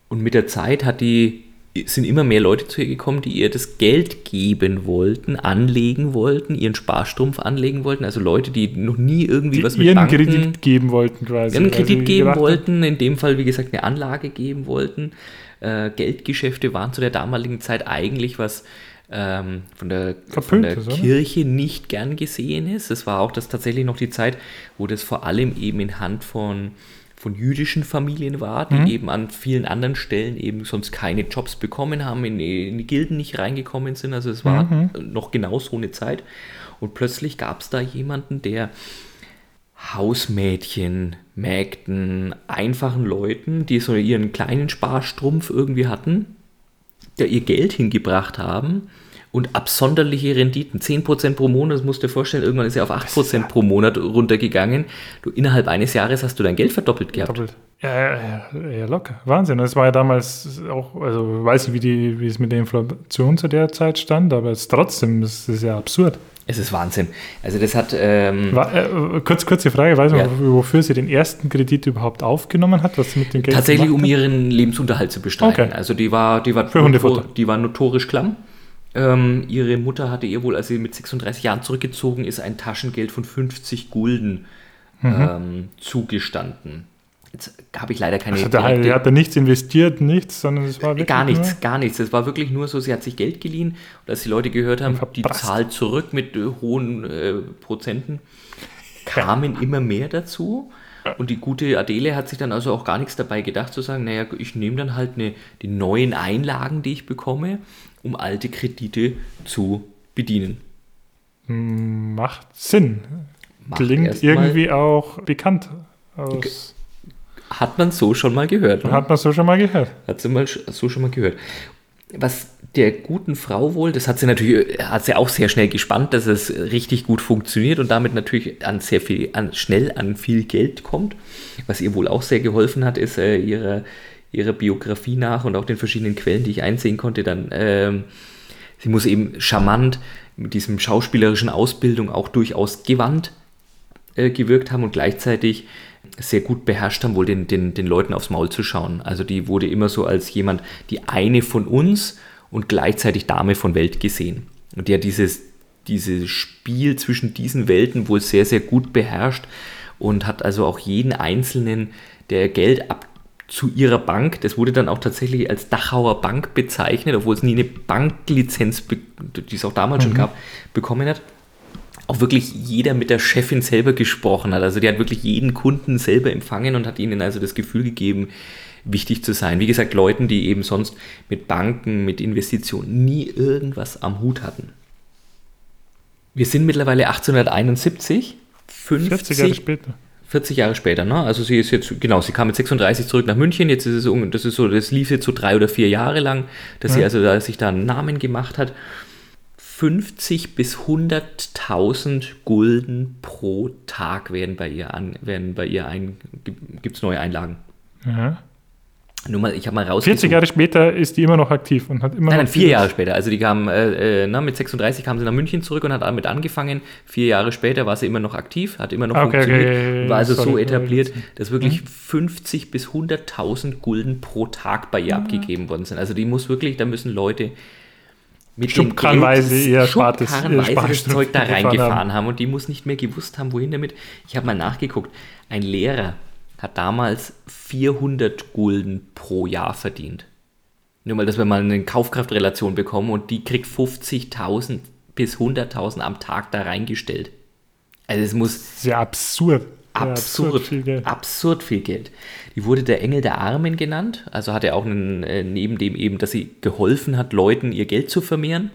Speaker 1: Und mit der Zeit hat die sind immer mehr Leute zu ihr gekommen, die ihr das Geld geben wollten, anlegen wollten, ihren Sparstrumpf anlegen wollten. Also Leute, die noch nie irgendwie
Speaker 2: Die
Speaker 1: was mit
Speaker 2: ihren
Speaker 1: Banken,
Speaker 2: Kredit geben wollten quasi. sie
Speaker 1: Kredit geben wollten, in dem Fall, wie gesagt, eine Anlage geben wollten. Äh, Geldgeschäfte waren zu der damaligen Zeit eigentlich was ähm, von der, von der? Kirche nicht gern gesehen ist. Es war auch das tatsächlich noch die Zeit, wo das vor allem eben in Hand von, von jüdischen Familien war, die
Speaker 2: Mhm.
Speaker 1: eben an vielen anderen Stellen eben sonst keine Jobs bekommen haben, in die, in die Gilden nicht reingekommen sind. Also es war
Speaker 2: Mhm.
Speaker 1: noch genau so eine Zeit. Und plötzlich gab es da jemanden, der Hausmädchen, Mägden, einfachen Leuten, die so ihren kleinen Sparstrumpf irgendwie hatten, der ihr Geld hingebracht haben und absonderliche Renditen. 10% pro Monat, das musst du dir vorstellen, irgendwann ist er auf 8% pro Monat runtergegangen. Du, innerhalb eines Jahres hast du dein Geld verdoppelt gehabt.
Speaker 2: Doppelt. Ja, ja, ja, ja, locker. Wahnsinn. Das war ja damals auch, also ich weiß nicht, wie, die, wie es mit der Inflation zu der Zeit stand, aber es trotzdem, es ist ja absurd.
Speaker 1: Es ist Wahnsinn. Also das hat... Ähm,
Speaker 2: War, äh, kurz, kurze Frage, weiß man,
Speaker 1: Ja.
Speaker 2: wofür sie den ersten Kredit überhaupt aufgenommen hat, was sie mit dem Geld
Speaker 1: Tatsächlich, um ihren Lebensunterhalt zu bestreiten.
Speaker 2: Okay.
Speaker 1: Also die war, die war,
Speaker 2: Für Hundefutter.
Speaker 1: die war notorisch klamm. Ähm, ihre Mutter hatte ihr wohl, als sie mit 36 Jahren zurückgezogen ist, ein Taschengeld von 50 Gulden
Speaker 2: Mhm.
Speaker 1: ähm, zugestanden. Jetzt habe ich leider keine
Speaker 2: Also da,
Speaker 1: direkte-
Speaker 2: er hat da nichts investiert, nichts, sondern es war wirklich
Speaker 1: Gar nichts, gar nichts. Es war wirklich nur so, sie hat sich Geld geliehen und als die Leute gehört haben, die zahlt zurück mit äh, hohen äh, Prozenten, kamen immer mehr dazu. Und die gute Adele hat sich dann also auch gar nichts dabei gedacht zu sagen, naja, ich nehme dann halt eine, die neuen Einlagen, die ich bekomme, um alte Kredite zu bedienen.
Speaker 2: macht Sinn.
Speaker 1: Macht
Speaker 2: Klingt irgendwie auch bekannt. Aus,
Speaker 1: Hat man so schon mal gehört. Ne?
Speaker 2: Hat man so schon mal gehört.
Speaker 1: Hat sie mal so schon mal gehört. Was der guten Frau wohl, das hat sie natürlich, hat sie auch sehr schnell gespannt, dass es richtig gut funktioniert und damit natürlich an sehr viel, an, schnell an viel Geld kommt. Was ihr wohl auch sehr geholfen hat, ist äh, ihre, ihre Biografie nach und auch den verschiedenen Quellen, die ich einsehen konnte, dann, ähm, sie muss eben charmant mit diesem schauspielerischen Ausbildung auch durchaus gewandt äh, gewirkt haben und gleichzeitig sehr gut beherrscht haben, wohl den, den, den Leuten aufs Maul zu schauen. Also die wurde immer so als jemand, die eine von uns und gleichzeitig Dame von Welt gesehen. Und die hat dieses, dieses Spiel zwischen diesen Welten wohl sehr, sehr gut beherrscht und hat also auch jeden Einzelnen, der Geld ab zu ihrer Bank, das wurde dann auch tatsächlich als Dachauer Bank bezeichnet, obwohl es nie eine Banklizenz, die es auch damals schon gab, bekommen hat auch wirklich jeder mit der Chefin selber gesprochen hat. Also die hat wirklich jeden Kunden selber empfangen und hat ihnen also das Gefühl gegeben, wichtig zu sein. Wie gesagt, Leuten, die eben sonst mit Banken, mit Investitionen nie irgendwas am Hut hatten. Wir sind mittlerweile 1871, 50
Speaker 2: 40 Jahre später.
Speaker 1: 40 Jahre später, ne? Also sie ist jetzt, genau, sie kam mit 36 zurück nach München, jetzt ist es, das ist so, das lief jetzt so drei oder vier Jahre lang, dass sie
Speaker 2: Ja.
Speaker 1: also da, sich da einen Namen gemacht hat. 50 bis 100.000 Gulden pro Tag werden bei ihr an, werden bei ihr ein, gibt es neue Einlagen.
Speaker 2: Ja.
Speaker 1: Nur mal, ich habe mal
Speaker 2: 40
Speaker 1: rausgesucht.
Speaker 2: Jahre später ist die immer noch aktiv und hat immer
Speaker 1: Nein,
Speaker 2: noch
Speaker 1: nein, vier Jahre später. Also die kam, äh, äh, na, mit 36 kam sie nach München zurück und hat damit angefangen. Vier Jahre später war sie immer noch aktiv, hat immer noch
Speaker 2: Ah, okay,
Speaker 1: funktioniert.
Speaker 2: okay,
Speaker 1: war also
Speaker 2: sorry,
Speaker 1: so etabliert, dass wirklich
Speaker 2: Mhm.
Speaker 1: 50 bis 100.000 Gulden pro Tag bei ihr abgegeben worden sind. Also die muss wirklich, da müssen Leute mit dem
Speaker 2: Schubkarrenweise ihr Spartes-
Speaker 1: das Zeug da
Speaker 2: gefahren
Speaker 1: reingefahren haben. und die muss nicht mehr gewusst haben, wohin damit. Ich habe mal nachgeguckt. Ein Lehrer hat damals 400 Gulden pro Jahr verdient. Nur mal, dass wir mal eine Kaufkraftrelation bekommen und die kriegt 50.000 bis 100.000 am Tag da reingestellt. Also es muss
Speaker 2: Sehr absurd. Sehr
Speaker 1: absurd,
Speaker 2: viel Geld.
Speaker 1: absurd viel Geld. Die wurde der Engel der Armen genannt, also hat er auch einen, äh, neben dem eben, dass sie geholfen hat, Leuten ihr Geld zu vermehren,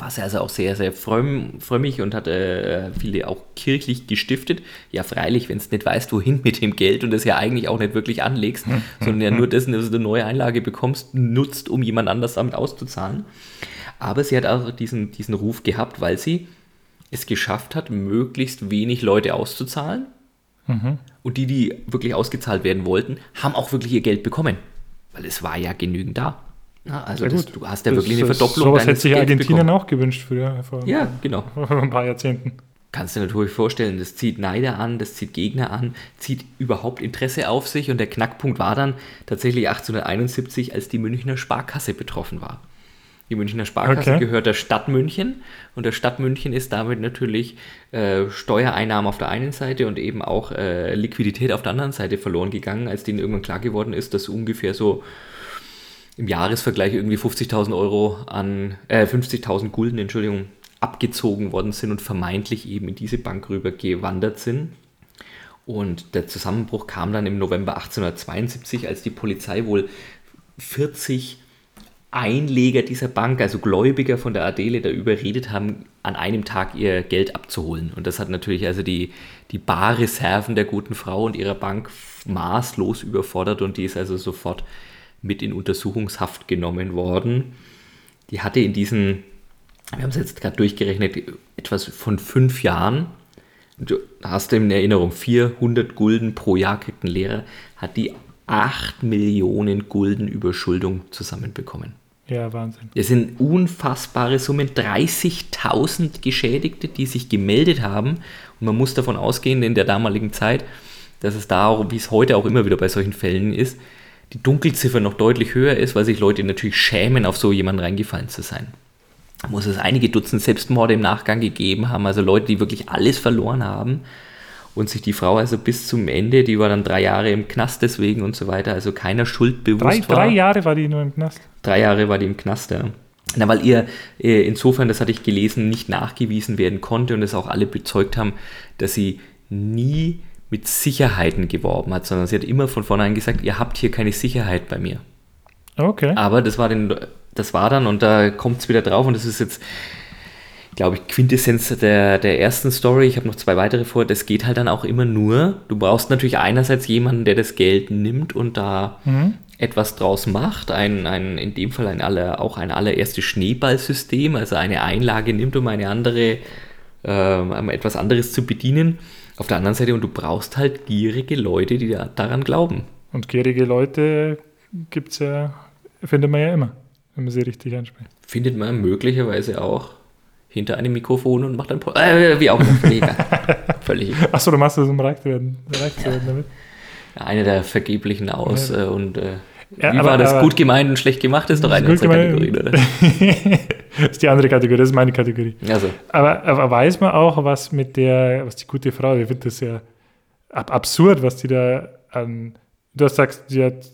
Speaker 1: war sie also auch sehr, sehr frömm, frömmig und hat äh, viele auch kirchlich gestiftet. Ja, freilich, wenn du nicht weißt, wohin mit dem Geld und das ja eigentlich auch nicht wirklich anlegst, sondern ja nur dessen, dass du eine neue Einlage bekommst, nutzt, um jemand anders damit auszuzahlen. Aber sie hat auch diesen, diesen Ruf gehabt, weil sie es geschafft hat, möglichst wenig Leute auszuzahlen. Und die, die wirklich ausgezahlt werden wollten, haben auch wirklich ihr Geld bekommen. Weil es war ja genügend da. Na, also das, du hast ja
Speaker 2: Das-
Speaker 1: wirklich eine Verdopplung
Speaker 2: Sowas hätte sich Argentinien
Speaker 1: bekommen.
Speaker 2: auch gewünscht früher, vor,
Speaker 1: Ja, genau.
Speaker 2: vor ein paar Jahrzehnten.
Speaker 1: kannst du dir natürlich vorstellen, das zieht Neider an, das zieht Gegner an, zieht überhaupt Interesse auf sich und der Knackpunkt war dann tatsächlich 1871, als die Münchner Sparkasse betroffen war. Die Münchner Sparkasse okay. gehört der Stadt München und der Stadt München ist damit natürlich äh, Steuereinnahmen auf der einen Seite und eben auch äh, Liquidität auf der anderen Seite verloren gegangen, als denen irgendwann klar geworden ist, dass ungefähr so im Jahresvergleich irgendwie 50.000 Euro an, äh, 50.000 Gulden, Entschuldigung, abgezogen worden sind und vermeintlich eben in diese Bank rüber gewandert sind. Und der Zusammenbruch kam dann im November 1872, als die Polizei wohl 40 Einleger dieser Bank, also Gläubiger von der Adele, da überredet haben, an einem Tag ihr Geld abzuholen. Und das hat natürlich also die, die Barreserven der guten Frau und ihrer Bank maßlos überfordert und die ist also sofort mit in Untersuchungshaft genommen worden. Die hatte in diesen, wir haben es jetzt gerade durchgerechnet, etwas von fünf Jahren. Du hast in Erinnerung, 400 Gulden pro Jahr kriegt ein Lehrer, hat die 8 Millionen Gulden Überschuldung zusammenbekommen.
Speaker 2: Ja, Wahnsinn.
Speaker 1: Das sind unfassbare Summen. 30.000 Geschädigte, die sich gemeldet haben. Und man muss davon ausgehen, in der damaligen Zeit, dass es da auch, wie es heute auch immer wieder bei solchen Fällen ist, die Dunkelziffer noch deutlich höher ist, weil sich Leute natürlich schämen, auf so jemanden reingefallen zu sein. Da muss es einige Dutzend Selbstmorde im Nachgang gegeben haben, also Leute, die wirklich alles verloren haben und sich die Frau also bis zum Ende, die war dann drei Jahre im Knast deswegen und so weiter, also keiner Schuld bewusst
Speaker 2: drei, war. Drei Jahre war die nur im Knast?
Speaker 1: Drei Jahre war die im Knast, ja. Na, weil ihr äh, insofern, das hatte ich gelesen, nicht nachgewiesen werden konnte und es auch alle bezeugt haben, dass sie nie mit Sicherheiten geworben hat, sondern sie hat immer von vornherein gesagt, ihr habt hier keine Sicherheit bei mir.
Speaker 2: Okay.
Speaker 1: Aber das war, den, das war dann, und da kommt es wieder drauf, und das ist jetzt, glaube ich, Quintessenz der, der ersten Story. Ich habe noch zwei weitere vor. Das geht halt dann auch immer nur. Du brauchst natürlich einerseits jemanden, der das Geld nimmt und da mhm. etwas draus macht. Ein, ein, in dem Fall ein aller, auch ein allererstes Schneeballsystem, also eine Einlage nimmt, um eine andere, äh, etwas anderes zu bedienen. Auf der anderen Seite, und du brauchst halt gierige Leute, die daran glauben.
Speaker 2: Und gierige Leute gibt es ja, findet man ja immer, wenn man sie richtig anspricht.
Speaker 1: Findet man möglicherweise auch hinter einem Mikrofon und macht ein Pod äh, wie auch immer. Völlig
Speaker 2: Völlig Achso, du machst das, um reich zu werden, reich zu werden damit.
Speaker 1: Eine der vergeblichen Aus- ja. Äh, und äh, ja, wie aber, war das aber, gut gemeint und schlecht gemacht, ist doch eine unserer Kategorien, oder?
Speaker 2: das ist die andere Kategorie, das ist meine Kategorie. Also. Aber, aber weiß man auch, was mit der, was die gute Frau, ich finde das ja ab absurd, was die da an, du hast gesagt, sie hat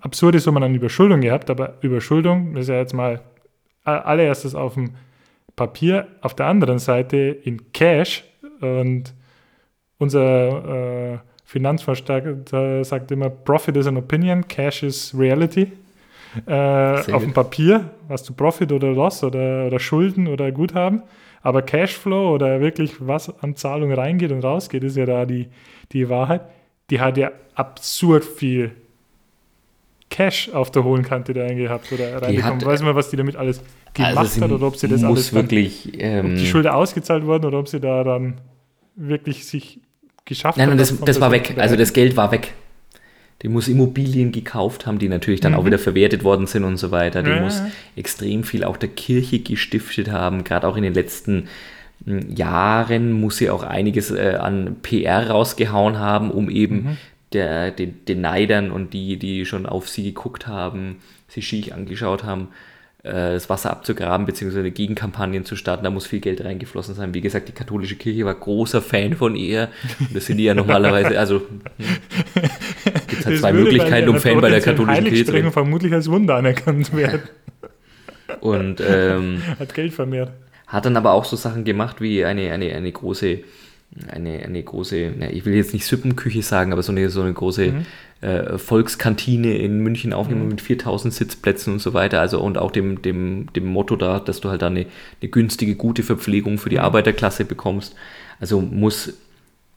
Speaker 2: absurde Summen an Überschuldung gehabt, aber Überschuldung ist ja jetzt mal allererstes auf dem Papier, auf der anderen Seite in Cash und unser äh, Finanzvorstand sagt immer, Profit is an opinion, Cash is reality. Äh, auf dem Papier hast du Profit oder Loss oder, oder Schulden oder Guthaben, aber Cashflow oder wirklich was an Zahlungen reingeht und rausgeht, ist ja da die, die Wahrheit. Die hat ja absurd viel Cash auf der hohen Kante da eingehabt oder reingekommen. Weiß man, was die damit alles gemacht also hat oder ob sie das alles
Speaker 1: wirklich,
Speaker 2: dann, ähm, ob die Schulden ausgezahlt wurden oder ob sie da dann wirklich sich geschafft
Speaker 1: Nein, hat. Nein, das, das war weg. Also das Geld war weg. Die muss Immobilien gekauft haben, die natürlich dann mhm. auch wieder verwertet worden sind und so weiter. Die ja. muss extrem viel auch der Kirche gestiftet haben. Gerade auch in den letzten hm, Jahren muss sie auch einiges äh, an PR rausgehauen haben, um eben mhm. der, den, den Neidern und die, die schon auf sie geguckt haben, sie schiech angeschaut haben, das Wasser abzugraben bzw. Gegenkampagnen zu starten. Da muss viel Geld reingeflossen sein. Wie gesagt, die katholische Kirche war großer Fan von ihr. Das sind die ja normalerweise, also gibt es halt zwei Möglichkeiten, um Fan bei der katholischen Kirche zu werden.
Speaker 2: vermutlich als Wunder anerkannt werden.
Speaker 1: Und ähm,
Speaker 2: hat Geld vermehrt.
Speaker 1: Hat dann aber auch so Sachen gemacht wie eine, eine, eine große eine, eine große, ja, ich will jetzt nicht Suppenküche sagen, aber so eine, so eine große mhm. äh, Volkskantine in München aufnehmen mhm. mit 4000 Sitzplätzen und so weiter. Also und auch dem, dem, dem Motto da, dass du halt da eine, eine günstige, gute Verpflegung für die mhm. Arbeiterklasse bekommst. Also muss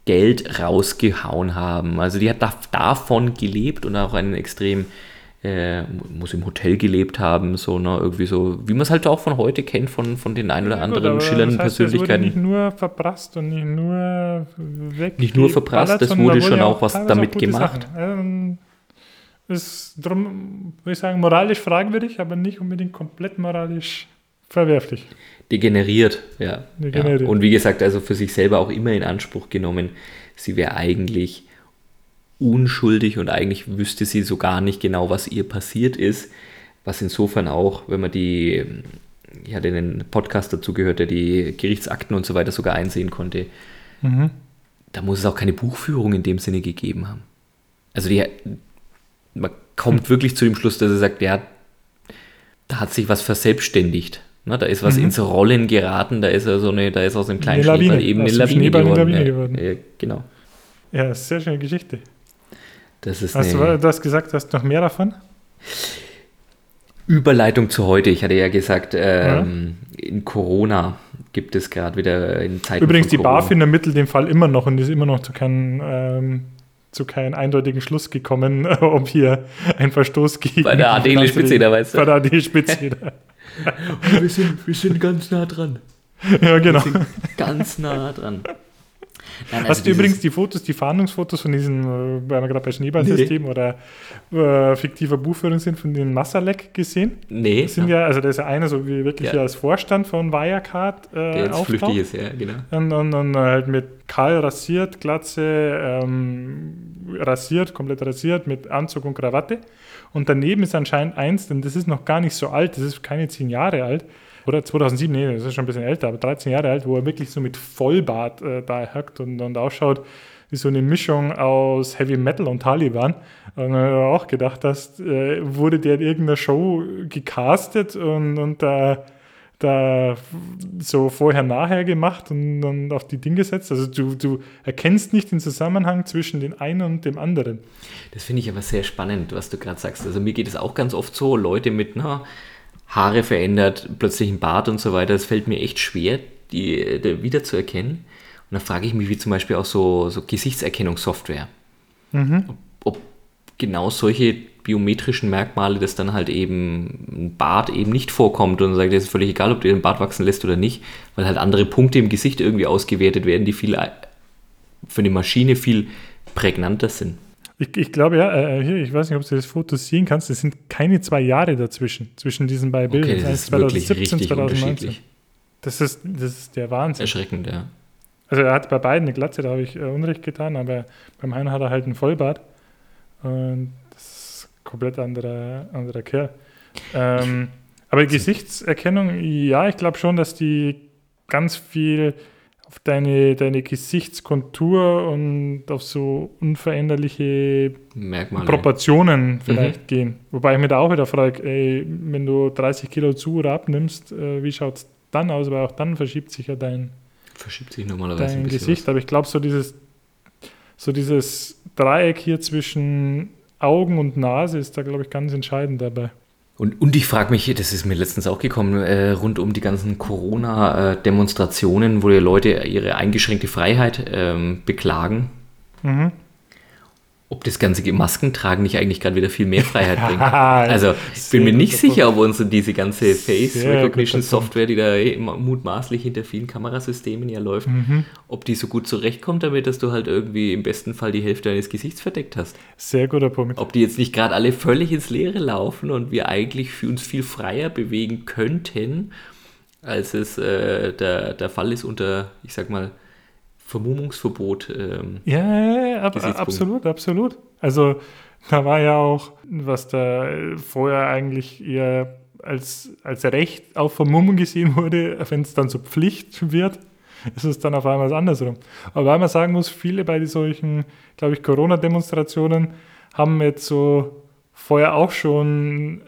Speaker 1: Geld rausgehauen haben. Also die hat davon gelebt und auch einen extrem äh, muss im Hotel gelebt haben, so, ne, irgendwie so, wie man es halt auch von heute kennt, von, von den ein oder ja, anderen gut, schillernden das heißt, Persönlichkeiten. Das
Speaker 2: wurde nicht nur verprasst und nicht nur weg.
Speaker 1: Nicht nur verprasst, es wurde schon auch was damit gemacht.
Speaker 2: Ähm, ist drum, würde ich sagen, moralisch fragwürdig, aber nicht unbedingt komplett moralisch verwerflich.
Speaker 1: Degeneriert, ja.
Speaker 2: Degeneriert.
Speaker 1: ja. Und wie gesagt, also für sich selber auch immer in Anspruch genommen, sie wäre eigentlich unschuldig und eigentlich wüsste sie so gar nicht genau, was ihr passiert ist. Was insofern auch, wenn man die, ich hatte einen Podcast dazu gehört, der die Gerichtsakten und so weiter sogar einsehen konnte,
Speaker 2: Mhm.
Speaker 1: da muss es auch keine Buchführung in dem Sinne gegeben haben. Also die, man kommt wirklich zu dem Schluss, dass er sagt, ja, da hat sich was verselbstständigt. Ne, da ist was
Speaker 2: Mhm.
Speaker 1: ins Rollen geraten, da ist er so eine, da ist aus einem kleinen Schneeball eben eine Lawine
Speaker 2: Schneeball eine
Speaker 1: geworden.
Speaker 2: Lawine
Speaker 1: ja,
Speaker 2: geworden.
Speaker 1: Ja, genau.
Speaker 2: Ja, sehr schöne Geschichte.
Speaker 1: Das ist
Speaker 2: Hast du, du hast gesagt, du hast noch mehr davon?
Speaker 1: Überleitung zu heute. Ich hatte ja gesagt, ähm, in Corona gibt es gerade wieder in Zeiten
Speaker 2: Übrigens, die. BaFin ermittelt den Fall immer noch und ist immer noch zu keinem, ähm, zu keinem eindeutigen Schluss gekommen, ob hier ein Verstoß gegen
Speaker 1: Bei der
Speaker 2: die
Speaker 1: Adele Spitze, da weißt du.
Speaker 2: Bei der Adele Spitze,
Speaker 1: wir, sind, wir sind ganz nah dran.
Speaker 2: ja genau.
Speaker 1: Ganz nah dran. Nein, also
Speaker 2: Hast du übrigens die Fotos, die Fahndungsfotos von diesen, äh, weil wir gerade bei Schneeballsystem oder äh, fiktiver Buchführung sind, von den Massalek gesehen?
Speaker 1: Nee,
Speaker 2: Das sind ja, also da ist ja einer so wie wirklich
Speaker 1: Ja.
Speaker 2: hier als Vorstand von Wirecard
Speaker 1: der
Speaker 2: äh,
Speaker 1: jetzt
Speaker 2: auftaucht.
Speaker 1: flüchtig ist, ja, genau.
Speaker 2: Und, und, und halt mit kahl rasiert, Glatze, ähm, rasiert, komplett rasiert, mit Anzug und Krawatte. Und daneben ist anscheinend eins, denn das ist noch gar nicht so alt, das ist keine zehn Jahre alt. Oder 2007, nee, das ist schon ein bisschen älter, aber 13 Jahre alt, wo er wirklich so mit Vollbart äh, da hackt und, und ausschaut wie so eine Mischung aus Heavy Metal und Taliban. Und dann auch gedacht, dass äh, wurde der in irgendeiner Show gecastet und, und da da so vorher-nachher gemacht und dann auf die Dinge gesetzt. Also du, du erkennst nicht den Zusammenhang zwischen dem einen und dem anderen.
Speaker 1: Das finde ich aber sehr spannend, was du gerade sagst. Also mir geht es auch ganz oft so, Leute mit na, Haare verändert, plötzlich ein Bart und so weiter, es fällt mir echt schwer, die, die wiederzuerkennen. Und da frage ich mich, wie zum Beispiel auch so, so Gesichtserkennungssoftware. Ob, ob genau solche biometrischen Merkmale, dass dann halt eben ein Bart eben nicht vorkommt und dann sagt, es ist völlig egal, ob du den Bart wachsen lässt oder nicht, weil halt andere Punkte im Gesicht irgendwie ausgewertet werden, die viel für eine Maschine viel prägnanter sind.
Speaker 2: Ich, ich glaube, ja, äh, hier, ich weiß nicht, ob du das Foto sehen kannst, es sind keine zwei Jahre dazwischen, zwischen diesen beiden Bildern.
Speaker 1: Okay, das ist wirklich richtig
Speaker 2: 2019.
Speaker 1: unterschiedlich.
Speaker 2: Das ist, das ist der Wahnsinn.
Speaker 1: Erschreckend, ja.
Speaker 2: Also er hat bei beiden eine Glatze, da habe ich äh, Unrecht getan, aber beim einen hat er halt einen Vollbart. Und das ist ein komplett anderer, anderer Kerl. Ähm, aber Gesichtserkennung, ja, ich glaube schon, dass die ganz viel auf deine, deine Gesichtskontur und auf so unveränderliche
Speaker 1: Merkmale.
Speaker 2: Proportionen vielleicht gehen. Wobei ich mir da auch wieder frage, ey, wenn du 30 Kilo zu oder abnimmst, äh, wie schaut es dann aus? Weil auch dann verschiebt sich ja dein,
Speaker 1: Verschiebt sich normalerweise ein
Speaker 2: dein
Speaker 1: bisschen.
Speaker 2: Gesicht. Aber ich glaube, so dieses, so dieses Dreieck hier zwischen Augen und Nase ist da, glaube ich, ganz entscheidend dabei.
Speaker 1: Und, und ich frage mich, das ist mir letztens auch gekommen, äh, rund um die ganzen Corona-Demonstrationen, wo die Leute ihre eingeschränkte Freiheit ähm, beklagen,
Speaker 2: Mhm.
Speaker 1: Ob das ganze Maskentragen nicht eigentlich gerade wieder viel mehr Freiheit bringt. Also ich bin mir nicht sicher, ob uns diese ganze Face Recognition. Software, die da eh mutmaßlich hinter vielen Kamerasystemen ja läuft,
Speaker 2: Mhm.
Speaker 1: ob die so gut zurechtkommt damit, dass du halt irgendwie im besten Fall die Hälfte deines Gesichts verdeckt hast.
Speaker 2: Sehr guter Punkt.
Speaker 1: Ob die jetzt nicht gerade alle völlig ins Leere laufen und wir eigentlich für uns viel freier bewegen könnten, als es äh, der, der Fall ist unter, ich sag mal, Vermummungsverbot. Ähm,
Speaker 2: Ja, ja, ja, ab, absolut, absolut. Also da war ja auch, was da äh, vorher eigentlich eher als, als Recht auf Vermummung gesehen wurde, wenn es dann zur Pflicht wird, ist es dann auf einmal andersrum. Aber weil man sagen muss, viele bei solchen, glaube ich, Corona-Demonstrationen haben jetzt so vorher auch schon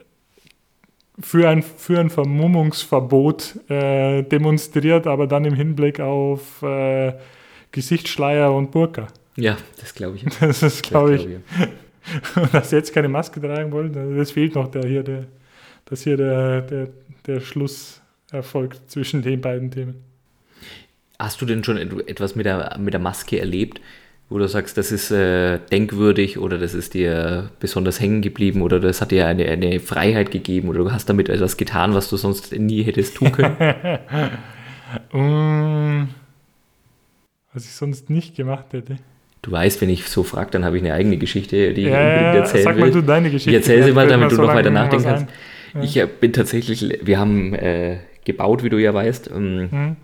Speaker 2: für ein, für ein Vermummungsverbot äh, demonstriert, aber dann im Hinblick auf äh, Gesichtsschleier und Burka.
Speaker 1: ja, das glaube ich.
Speaker 2: Das ist, glaube ich,
Speaker 1: glaub
Speaker 2: und dass sie jetzt keine Maske tragen wollen, das fehlt noch, der hier, der, dass hier der, der, der Schluss erfolgt zwischen den beiden Themen.
Speaker 1: Hast du denn schon et- etwas mit der, mit der Maske erlebt, wo du sagst, das ist äh, denkwürdig oder das ist dir besonders hängen geblieben oder das hat dir eine, eine Freiheit gegeben oder du hast damit etwas getan, was du sonst nie hättest tun können?
Speaker 2: Mm, was ich sonst nicht gemacht hätte.
Speaker 1: Du weißt, wenn ich so frage, dann habe ich eine eigene Geschichte, die ich
Speaker 2: Ja,
Speaker 1: unbedingt
Speaker 2: ja,
Speaker 1: erzählen
Speaker 2: sag
Speaker 1: will.
Speaker 2: mal du deine Geschichte.
Speaker 1: Ich erzähle sie mal, damit du
Speaker 2: so
Speaker 1: noch weiter nachdenken kannst.
Speaker 2: ein.
Speaker 1: Ich äh, bin tatsächlich, wir haben äh, gebaut, wie du ja weißt. Ähm,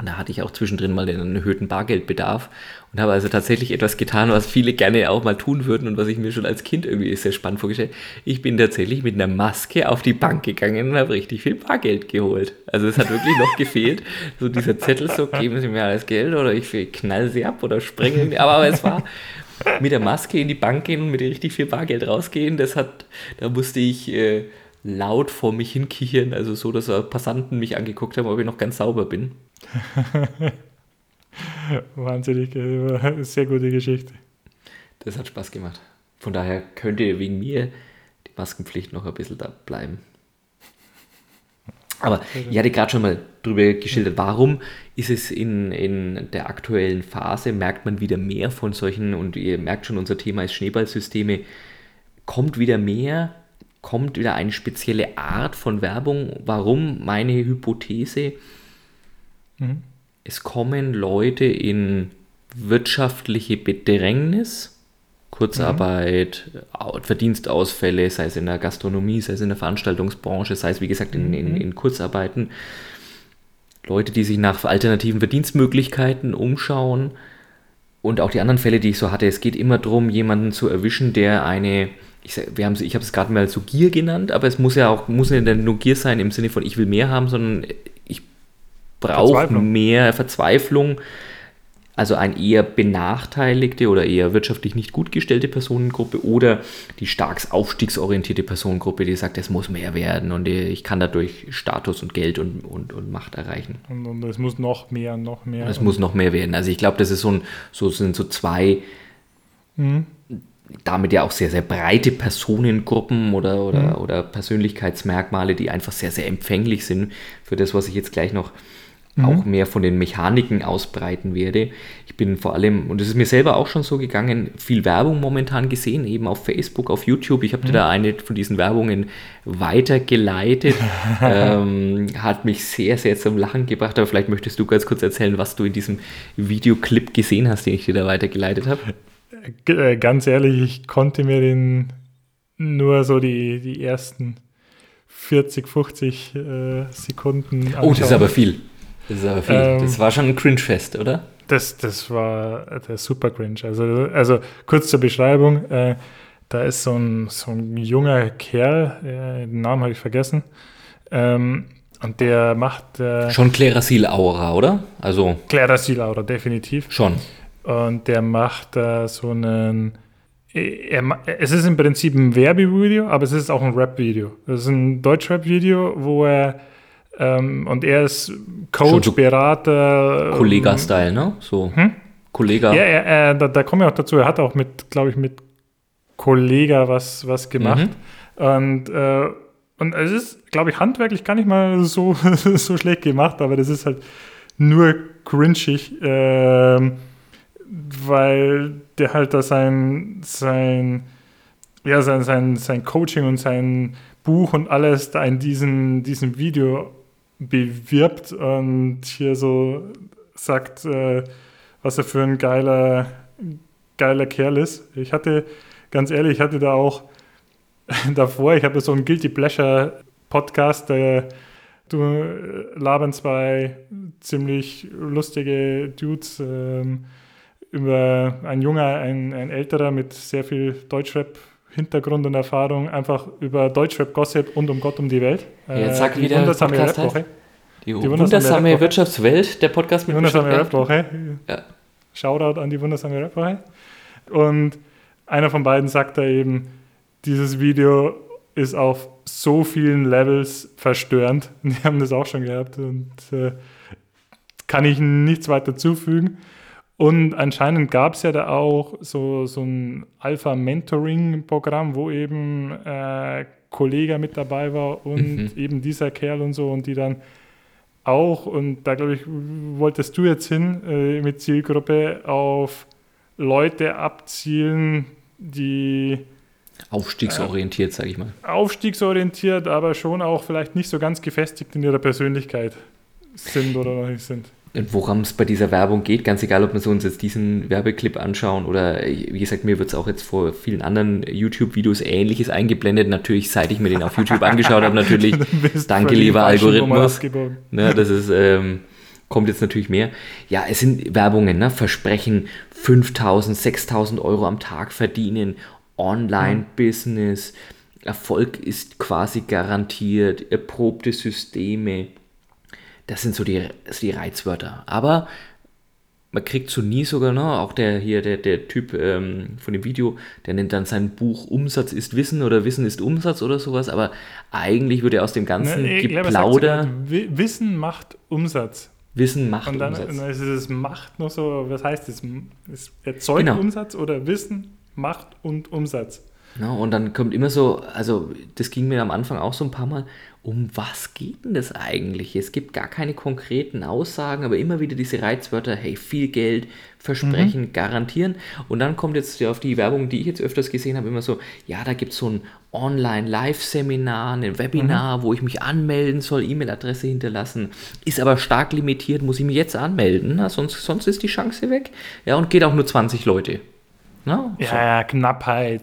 Speaker 2: Mhm.
Speaker 1: Da hatte ich auch zwischendrin mal den erhöhten Bargeldbedarf und habe also tatsächlich etwas getan, was viele gerne auch mal tun würden und was ich mir schon als Kind irgendwie sehr spannend vorgestellt Ich bin tatsächlich mit einer Maske auf die Bank gegangen und habe richtig viel Bargeld geholt. Also es hat wirklich noch gefehlt, so dieser Zettel so, geben Sie mir alles Geld oder ich knall Sie ab oder sprenge. Aber, aber es war mit der Maske in die Bank gehen und mit richtig viel Bargeld rausgehen, das hat, da musste ich... Äh, laut vor mich hinkichern, also so, dass Passanten mich angeguckt haben, ob ich noch ganz sauber bin.
Speaker 2: Wahnsinnig, äh, sehr gute Geschichte.
Speaker 1: Das hat Spaß gemacht. Von daher könnte wegen mir die Maskenpflicht noch ein bisschen da bleiben. Aber ich hatte gerade schon mal drüber geschildert, warum ist es in, in der aktuellen Phase, merkt man wieder mehr von solchen, und ihr merkt schon, unser Thema ist Schneeballsysteme, kommt wieder mehr, kommt wieder eine spezielle Art von Werbung. Warum? Meine Hypothese,
Speaker 2: Mhm.
Speaker 1: es kommen Leute in wirtschaftliche Bedrängnis, Kurzarbeit, Au- Verdienstausfälle, sei es in der Gastronomie, sei es in der Veranstaltungsbranche, sei es wie gesagt in, in, in Kurzarbeiten. Leute, die sich nach alternativen Verdienstmöglichkeiten umschauen. Und auch die anderen Fälle, die ich so hatte, es geht immer darum, jemanden zu erwischen, der eine, ich, sag- wir haben, ich habe es gerade mal so Gier genannt, aber es muss ja auch, muss ja nicht nur Gier sein im Sinne von ich will mehr haben, sondern ich brauche mehr Verzweiflung. Also eine eher benachteiligte oder eher wirtschaftlich nicht gut gestellte Personengruppe oder die stark aufstiegsorientierte Personengruppe, die sagt, es muss mehr werden und ich kann dadurch Status und Geld und, und, und Macht erreichen.
Speaker 2: Und, und es muss noch mehr, noch mehr.
Speaker 1: Es
Speaker 2: und,
Speaker 1: muss noch mehr werden. Also ich glaube, das ist so ein, so sind so zwei
Speaker 2: Mhm.
Speaker 1: Damit ja auch sehr, sehr breite Personengruppen oder, oder,
Speaker 2: Mhm.
Speaker 1: oder Persönlichkeitsmerkmale, die einfach sehr, sehr empfänglich sind für das, was ich jetzt gleich noch
Speaker 2: Mhm.
Speaker 1: auch mehr von den Mechaniken ausbreiten werde. Ich bin vor allem, und es ist mir selber auch schon so gegangen, viel Werbung momentan gesehen, eben auf Facebook, auf YouTube. Ich habe
Speaker 2: Mhm.
Speaker 1: dir da eine von diesen Werbungen weitergeleitet. ähm, hat mich sehr, sehr zum Lachen gebracht, aber vielleicht möchtest du ganz kurz erzählen, was du in diesem Videoclip gesehen hast, den ich dir da weitergeleitet habe.
Speaker 2: Äh, Ganz ehrlich, ich konnte mir den nur so die, die ersten 40, 50 äh, Sekunden
Speaker 1: Oh, das ist
Speaker 2: anschauen.
Speaker 1: aber viel. Das ist aber viel.
Speaker 2: Ähm,
Speaker 1: das war schon ein Cringe-Fest, oder?
Speaker 2: Das, das war der super cringe. Also, also kurz zur Beschreibung. Äh, da ist so ein, so ein junger Kerl, äh, den Namen habe ich vergessen. Ähm, und der macht äh,
Speaker 1: Schon Klerasil-Aura, oder? Also
Speaker 2: Clara Silaura, definitiv.
Speaker 1: schon.
Speaker 2: Und der macht da so einen. Er, ma- es ist im Prinzip ein Werbevideo, aber es ist auch ein Rap-Video. Das ist ein Deutsch-Rap-Video, wo er. Ähm, und er ist Coach,
Speaker 1: so
Speaker 2: Berater. ähm,
Speaker 1: Kollega-Style, ne? So.
Speaker 2: Hm?
Speaker 1: Kollega.
Speaker 2: Ja, er, er, da, da kommen wir auch dazu. Er hat auch mit, glaube ich, mit Kollega was, was gemacht. Und, äh, und es ist, glaube ich, handwerklich gar nicht mal so, so schlecht gemacht, aber das ist halt nur cringig, ähm, weil der halt da sein, sein, ja, sein, sein, sein Coaching und sein Buch und alles da in diesem, diesem Video bewirbt und hier so sagt, äh, was er für ein geiler, geiler Kerl ist. Ich hatte, ganz ehrlich, ich hatte da auch davor, ich habe so einen Guilty Pleasure Podcast, der du äh, labern zwei ziemlich lustige Dudes ähm, über ein junger, ein, ein älterer mit sehr viel Deutschrap Hintergrund und Erfahrung einfach über Deutschrap-Gossip und um Gott um die Welt.
Speaker 1: Jetzt sag,
Speaker 2: die
Speaker 1: wie der
Speaker 2: wundersame Rap-Woche.
Speaker 1: heißt. Die,
Speaker 2: wundersame
Speaker 1: wundersame. Wirtschaftswelt, der Podcast
Speaker 2: Die
Speaker 1: mit
Speaker 2: wundersame
Speaker 1: Michel Berg.
Speaker 2: Rap-Woche.
Speaker 1: Ja.
Speaker 2: Shoutout an die wundersame Rap-Woche. Und einer von beiden sagt da eben, dieses Video ist auf so vielen Levels verstörend. Die haben das auch schon gehabt und äh, kann ich nichts weiter zufügen. Und anscheinend gab es ja da auch so, so ein Alpha-Mentoring-Programm, wo eben äh, Kollege mit dabei war und
Speaker 1: Mhm.
Speaker 2: eben dieser Kerl und so und die dann auch, und da glaube ich, wolltest du jetzt hin äh, mit Zielgruppe auf Leute abzielen, die
Speaker 1: Aufstiegsorientiert, sag ich mal.
Speaker 2: aufstiegsorientiert, aber schon auch vielleicht nicht so ganz gefestigt in ihrer Persönlichkeit sind oder noch nicht sind.
Speaker 1: Worum es bei dieser Werbung geht, ganz egal, ob wir uns jetzt diesen Werbeclip anschauen oder wie gesagt, mir wird es auch jetzt vor vielen anderen YouTube-Videos ähnliches eingeblendet. Natürlich, seit ich mir den auf YouTube angeschaut habe, natürlich, danke lieber Algorithmus. Ne, das ist, ähm, kommt jetzt natürlich mehr. Ja, es sind Werbungen, ne? Versprechen 5000, 6000 Euro am Tag verdienen, Online-Business, Erfolg ist quasi garantiert, erprobte Systeme das sind so die, die Reizwörter. Aber man kriegt so nie sogar, ne, auch der hier, der, der Typ ähm, von dem Video, der nennt dann sein Buch Umsatz ist Wissen oder Wissen ist Umsatz oder sowas, aber eigentlich würde er aus dem ganzen ne, Geplauder.
Speaker 2: Wissen macht Umsatz.
Speaker 1: Wissen macht
Speaker 2: und dann,
Speaker 1: Umsatz.
Speaker 2: Und dann ist es Macht noch so, was heißt das? Es erzeugt genau. Umsatz oder Wissen, Macht und Umsatz.
Speaker 1: Ja, und dann kommt immer so, also das ging mir am Anfang auch so ein paar Mal, um was geht denn das eigentlich? Es gibt gar keine konkreten Aussagen, aber immer wieder diese Reizwörter, hey, viel Geld, versprechen, mhm. garantieren. Und dann kommt jetzt auf die Werbung, die ich jetzt öfters gesehen habe, immer so, ja, da gibt es so ein Online-Live-Seminar, ein Webinar, mhm. wo ich mich anmelden soll, E-Mail-Adresse hinterlassen, ist aber stark limitiert, muss ich mich jetzt anmelden, na, sonst, sonst ist die Chance weg. Ja, und geht auch nur 20 Leute.
Speaker 2: Ne? Ja, ja, Knappheit,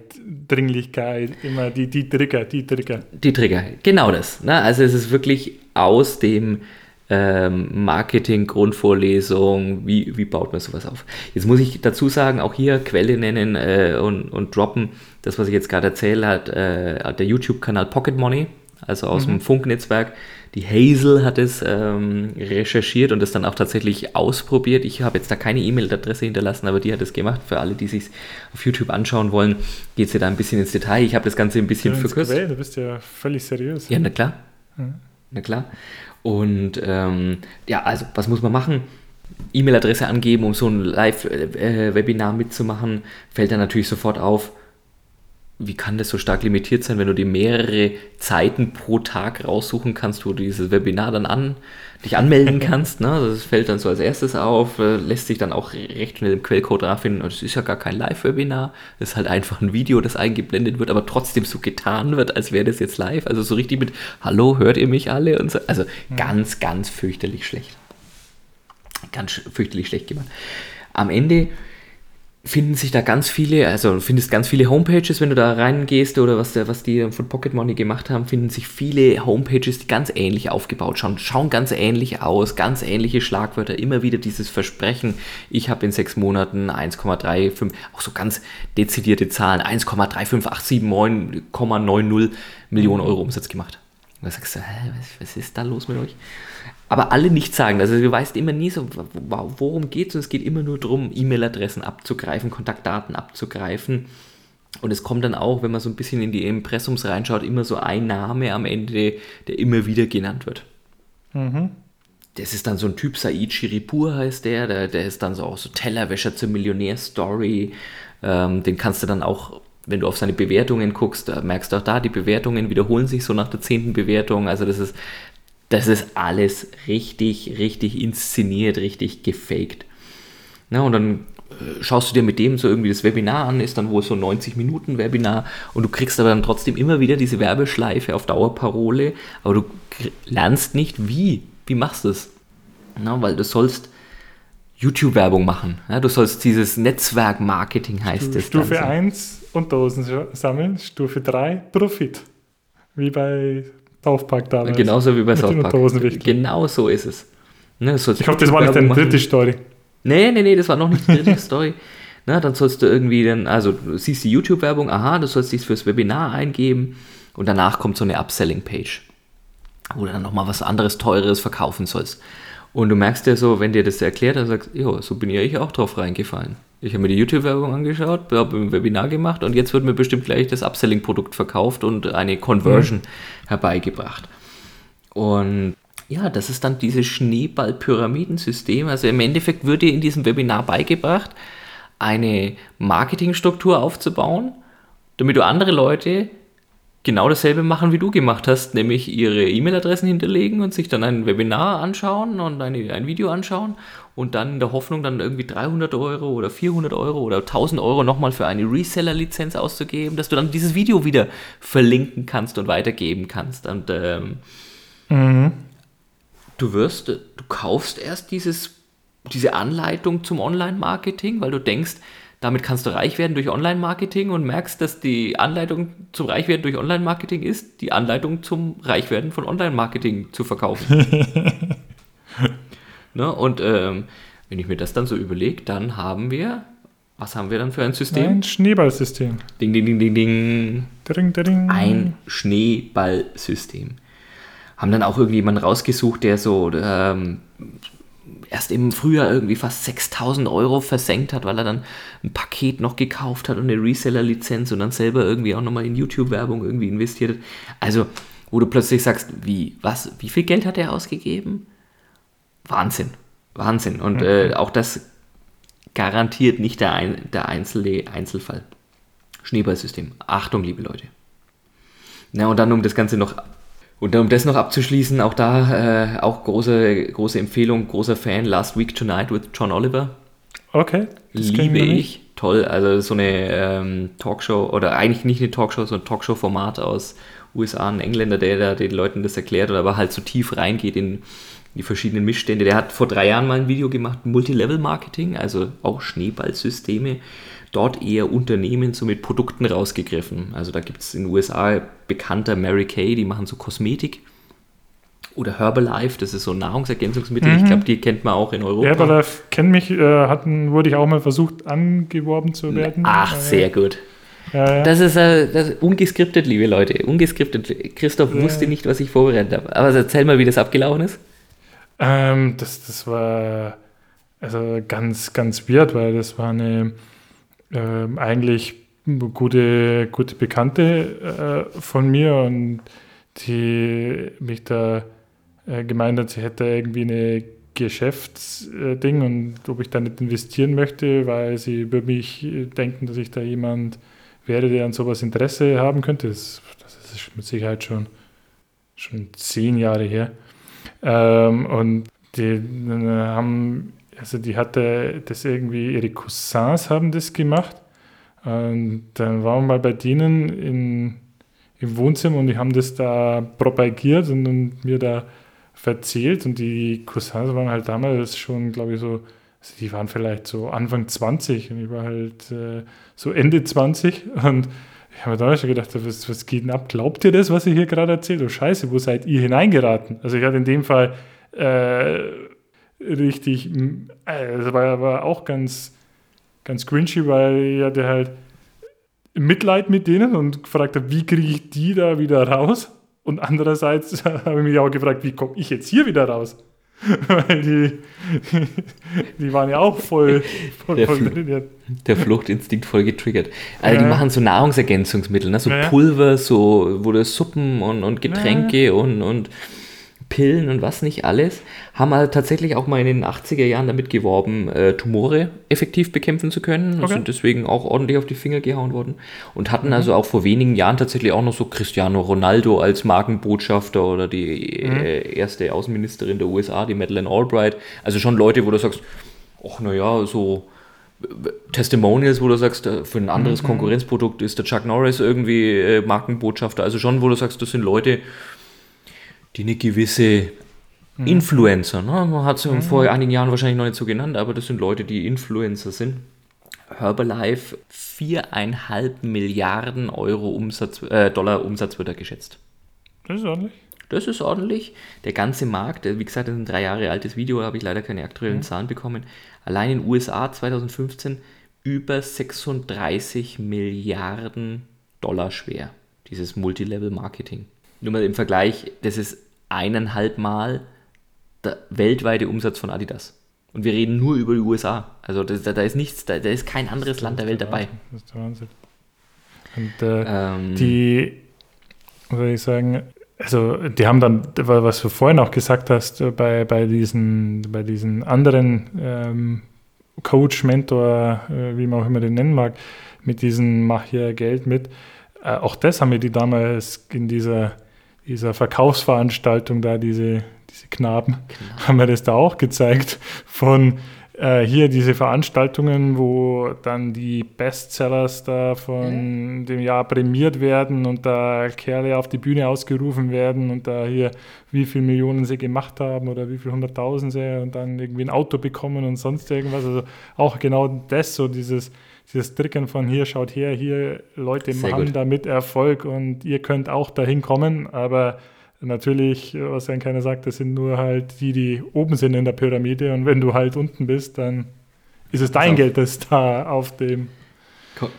Speaker 2: Dringlichkeit, immer die, die Trigger, die Trigger.
Speaker 1: Die Trigger, genau das. Ne? Also es ist wirklich aus dem ähm, Marketing, Grundvorlesung, wie, wie baut man sowas auf. Jetzt muss ich dazu sagen, auch hier Quelle nennen äh, und, und droppen, das, was ich jetzt gerade erzählt hat, äh, der YouTube-Kanal Pocket Money, also aus mhm. dem Funknetzwerk, die Hazel hat es ähm, recherchiert und es dann auch tatsächlich ausprobiert. Ich habe jetzt da keine E-Mail-Adresse hinterlassen, aber die hat es gemacht. Für alle, die sich auf YouTube anschauen wollen, geht sie da ein bisschen ins Detail. Ich habe das Ganze ein bisschen verkürzt.
Speaker 2: Quell, du bist ja völlig seriös.
Speaker 1: Ja, na klar. Mhm. Na klar. Und ähm, ja, also was muss man machen? E-Mail-Adresse angeben, um so ein Live-Webinar äh, mitzumachen, fällt dann natürlich sofort auf wie kann das so stark limitiert sein, wenn du dir mehrere Zeiten pro Tag raussuchen kannst, wo du dieses Webinar dann an, dich anmelden kannst. Ne? Das fällt dann so als erstes auf, äh, lässt sich dann auch recht schnell im Quellcode rausfinden. Das ist ja gar kein Live-Webinar, das ist halt einfach ein Video, das eingeblendet wird, aber trotzdem so getan wird, als wäre das jetzt live. Also so richtig mit Hallo, hört ihr mich alle? Und so. Also ganz, ganz fürchterlich schlecht. Ganz fürchterlich schlecht gemacht. Am Ende finden sich da ganz viele, also findest ganz viele Homepages, wenn du da reingehst oder was, was die von Pocket Money gemacht haben, finden sich viele Homepages, die ganz ähnlich aufgebaut schauen, schauen ganz ähnlich aus, ganz ähnliche Schlagwörter, immer wieder dieses Versprechen, ich habe in sechs Monaten 1,35, auch so ganz dezidierte Zahlen, 1,35879,90 Millionen Euro Umsatz gemacht. Und da sagst du, hä, was, was ist da los mit euch? Aber alle nicht sagen. Also du weißt immer nie so, worum geht es. Und es geht immer nur darum, E-Mail-Adressen abzugreifen, Kontaktdaten abzugreifen. Und es kommt dann auch, wenn man so ein bisschen in die Impressums reinschaut, immer so ein Name am Ende, der immer wieder genannt wird. Mhm. Das ist dann so ein Typ, Said Shiripur heißt der, der, der ist dann so auch so Tellerwäscher zur Millionär-Story. Ähm, den kannst du dann auch, wenn du auf seine Bewertungen guckst, merkst du auch da, die Bewertungen wiederholen sich so nach der zehnten Bewertung. Also das ist das ist alles richtig, richtig inszeniert, richtig gefaked. Na, und dann äh, schaust du dir mit dem so irgendwie das Webinar an, ist dann wohl so 90 Minuten Webinar und du kriegst aber dann trotzdem immer wieder diese Werbeschleife auf Dauerparole, aber du lernst nicht wie. Wie machst du es? Na, weil du sollst YouTube-Werbung machen. Ja, du sollst dieses Netzwerk-Marketing heißt es.
Speaker 2: Stufe 1 und Dosen sammeln, Stufe 3 Profit. Wie bei South Park damals.
Speaker 1: Genauso wie bei South Park. Genau so ist es.
Speaker 2: Ne, ich hoffe, das war nicht deine dritte Story.
Speaker 1: Nee, nee, nee, das war noch nicht die dritte Story. Na, dann sollst du irgendwie dann, also du siehst die YouTube-Werbung, aha, du sollst dich fürs Webinar eingeben und danach kommt so eine Upselling-Page, wo du dann nochmal was anderes, teures verkaufen sollst. Und du merkst ja so, wenn dir das erklärt, dann sagst du, jo, so bin ja ich auch drauf reingefallen. Ich habe mir die YouTube-Werbung angeschaut, habe ein Webinar gemacht und jetzt wird mir bestimmt gleich das Upselling-Produkt verkauft und eine Conversion mhm. herbeigebracht. Und ja, das ist dann dieses Schneeball-Pyramidensystem. Also im Endeffekt wird dir in diesem Webinar beigebracht, eine Marketingstruktur aufzubauen, damit du andere Leute genau dasselbe machen, wie du gemacht hast, nämlich ihre E-Mail-Adressen hinterlegen und sich dann ein Webinar anschauen und eine, ein Video anschauen und dann in der Hoffnung dann irgendwie 300 Euro oder 400 Euro oder 1000 Euro nochmal für eine Reseller-Lizenz auszugeben, dass du dann dieses Video wieder verlinken kannst und weitergeben kannst. Und ähm, mhm. du wirst, du kaufst erst dieses diese Anleitung zum Online-Marketing, weil du denkst, damit kannst du reich werden durch Online-Marketing und merkst, dass die Anleitung zum Reichwerden durch Online-Marketing ist, die Anleitung zum Reichwerden von Online-Marketing zu verkaufen. ne? Und ähm, wenn ich mir das dann so überlege, dann haben wir, was haben wir dann für ein System?
Speaker 2: Ein Schneeballsystem.
Speaker 1: Ding, ding, ding, ding, ding.
Speaker 2: Dring, dring.
Speaker 1: Ein Schneeballsystem. Haben dann auch irgendjemanden rausgesucht, der so ähm, erst im Frühjahr irgendwie fast 6000 Euro versenkt hat, weil er dann ein Paket noch gekauft hat und eine Reseller-Lizenz und dann selber irgendwie auch nochmal in YouTube-Werbung irgendwie investiert hat. Also, wo du plötzlich sagst, wie, was, wie viel Geld hat er ausgegeben? Wahnsinn, Wahnsinn. Und mhm. äh, auch das garantiert nicht der, ein, der einzelne Einzelfall. Schneeballsystem. Achtung, liebe Leute. Na, und dann, um das Ganze noch und um das noch abzuschließen, auch da äh, auch große, große Empfehlung, großer Fan, Last Week Tonight with John Oliver.
Speaker 2: Okay.
Speaker 1: Liebe ich. Toll, also so eine ähm, Talkshow oder eigentlich nicht eine Talkshow, sondern ein Talkshow-Format aus USA, ein Engländer, der da den Leuten das erklärt oder aber halt so tief reingeht in die verschiedenen Missstände. Der hat vor drei Jahren mal ein Video gemacht, Multilevel-Marketing, also auch Schneeballsysteme dort eher Unternehmen so mit Produkten rausgegriffen. Also da gibt es in den USA bekannter Mary Kay, die machen so Kosmetik. Oder Herbalife, das ist so ein Nahrungsergänzungsmittel. Mhm. Ich glaube, die kennt man auch in Europa.
Speaker 2: Herbalife kennt mich, äh, hatten, wurde ich auch mal versucht, angeworben zu werden.
Speaker 1: Ach, sehr gut. Ja, ja. Das, ist, äh, das ungeskriptet, liebe Leute. Ungeskriptet. Christoph ja. wusste nicht, was ich vorbereitet habe. Aber erzähl mal, wie das abgelaufen ist.
Speaker 2: Ähm, das, das war also ganz, ganz weird, weil das war eine äh, eigentlich gute, gute Bekannte äh, von mir und die mich da äh, gemeint hat, sie hätte irgendwie eine Geschäftsding und ob ich da nicht investieren möchte, weil sie über mich denken, dass ich da jemand wäre, der an sowas Interesse haben könnte. Das, das ist mit Sicherheit schon, schon zehn Jahre her. Ähm, und die äh, haben also die hatte das irgendwie, ihre Cousins haben das gemacht. Und dann waren wir mal bei denen in, im Wohnzimmer und die haben das da propagiert und, und mir da erzählt. Und die Cousins waren halt damals schon, glaube ich, so, also die waren vielleicht so Anfang 20 und ich war halt äh, so Ende 20 und ich habe mir damals schon gedacht, was, was geht denn ab? Glaubt ihr das, was ihr hier gerade erzählt? Oh Scheiße, wo seid ihr hineingeraten? Also ich hatte in dem Fall äh, richtig, äh, das war aber auch ganz, ganz cringy, weil er hatte halt Mitleid mit denen und gefragt hat, wie kriege ich die da wieder raus? Und andererseits habe ich mich auch gefragt, wie komme ich jetzt hier wieder raus? Weil die, die waren ja auch voll, voll,
Speaker 1: der, voll drin. Der Fluchtinstinkt voll getriggert. Also ja. die machen so Nahrungsergänzungsmittel, ne? so ja. Pulver, so wo das Suppen und, und Getränke ja. und, und Pillen und was nicht alles, haben halt tatsächlich auch mal in den 80er Jahren damit geworben, äh, Tumore effektiv bekämpfen zu können. Okay. Sind deswegen auch ordentlich auf die Finger gehauen worden. Und hatten mhm. also auch vor wenigen Jahren tatsächlich auch noch so Cristiano Ronaldo als Markenbotschafter oder die mhm. äh, erste Außenministerin der USA, die Madeleine Albright. Also schon Leute, wo du sagst, ach naja, so Testimonials, wo du sagst, äh, für ein anderes mhm. Konkurrenzprodukt ist der Chuck Norris irgendwie äh, Markenbotschafter. Also schon, wo du sagst, das sind Leute, die eine gewisse mhm. Influencer, ne? man hat es mhm. vor einigen Jahren wahrscheinlich noch nicht so genannt, aber das sind Leute, die Influencer sind. Herbalife, viereinhalb Milliarden Euro Umsatz, äh, Dollar Umsatz wird er geschätzt.
Speaker 2: Das ist ordentlich.
Speaker 1: Das ist ordentlich. Der ganze Markt, wie gesagt, das ist ein drei Jahre altes Video, da habe ich leider keine aktuellen mhm. Zahlen bekommen. Allein in den USA 2015 über 36 Milliarden Dollar schwer, dieses Multilevel-Marketing. Nur mal im Vergleich, das ist eineinhalb Mal der weltweite Umsatz von Adidas. Und wir reden nur über die USA. Also das, da, da, ist nichts, da, da, ist kein anderes Land der Welt dabei. Das ist der Wahnsinn.
Speaker 2: Und äh, ähm, die, soll ich sagen, also die haben dann, was du vorhin auch gesagt hast, äh, bei, bei, diesen, bei diesen anderen ähm, Coach, Mentor, äh, wie man auch immer den nennen mag, mit diesen Mach hier Geld mit, äh, auch das haben wir die damals in dieser dieser Verkaufsveranstaltung da, diese, diese Knaben, genau. haben wir das da auch gezeigt, von äh, hier diese Veranstaltungen, wo dann die Bestsellers da von mhm. dem Jahr prämiert werden und da Kerle auf die Bühne ausgerufen werden und da hier wie viele Millionen sie gemacht haben oder wie viele hunderttausend sie und dann irgendwie ein Auto bekommen und sonst irgendwas. Also auch genau das, so dieses, dieses Tricken von hier, schaut her, hier Leute Sehr haben gut. damit Erfolg und ihr könnt auch dahin kommen, aber Natürlich, was dann keiner sagt, das sind nur halt die, die oben sind in der Pyramide und wenn du halt unten bist, dann ist es dein also, Geld, das da auf dem.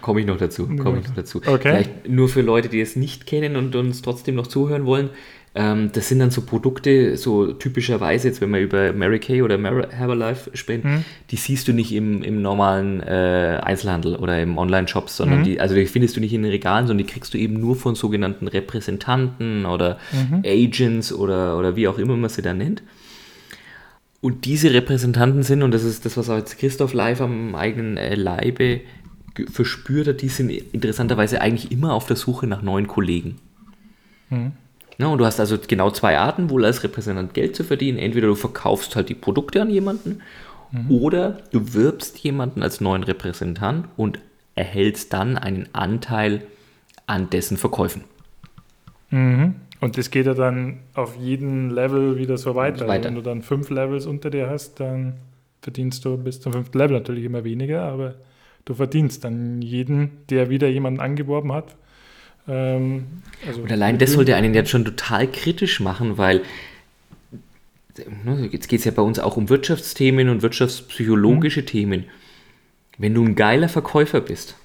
Speaker 1: Komme ich noch dazu. Komme ich noch dazu. Okay. Vielleicht nur für Leute, die es nicht kennen und uns trotzdem noch zuhören wollen. Ähm, das sind dann so Produkte, so typischerweise, jetzt wenn wir über Mary Kay oder Mary Herbalife sprechen, mhm. die siehst du nicht im, im normalen äh, Einzelhandel oder im Online-Shop, sondern mhm. die, also die findest du nicht in den Regalen, sondern die kriegst du eben nur von sogenannten Repräsentanten oder mhm. Agents oder, oder wie auch immer man sie da nennt. Und diese Repräsentanten sind, und das ist das, was auch jetzt Christoph live am eigenen äh, Leibe verspürt hat, die sind interessanterweise eigentlich immer auf der Suche nach neuen Kollegen. Mhm. Ja, und du hast also genau zwei Arten, wohl als Repräsentant Geld zu verdienen. Entweder du verkaufst halt die Produkte an jemanden mhm. oder du wirbst jemanden als neuen Repräsentant und erhältst dann einen Anteil an dessen Verkäufen.
Speaker 2: Mhm. Und das geht ja dann auf jeden Level wieder so weiter. weiter. Also wenn du dann fünf Levels unter dir hast, dann verdienst du bis zum fünften Level natürlich immer weniger, aber du verdienst dann jeden, der wieder jemanden angeworben hat,
Speaker 1: ähm, also und allein das sollte einen jetzt schon total kritisch machen, weil ne, jetzt geht es ja bei uns auch um Wirtschaftsthemen und wirtschaftspsychologische mhm. Themen. Wenn du ein geiler Verkäufer bist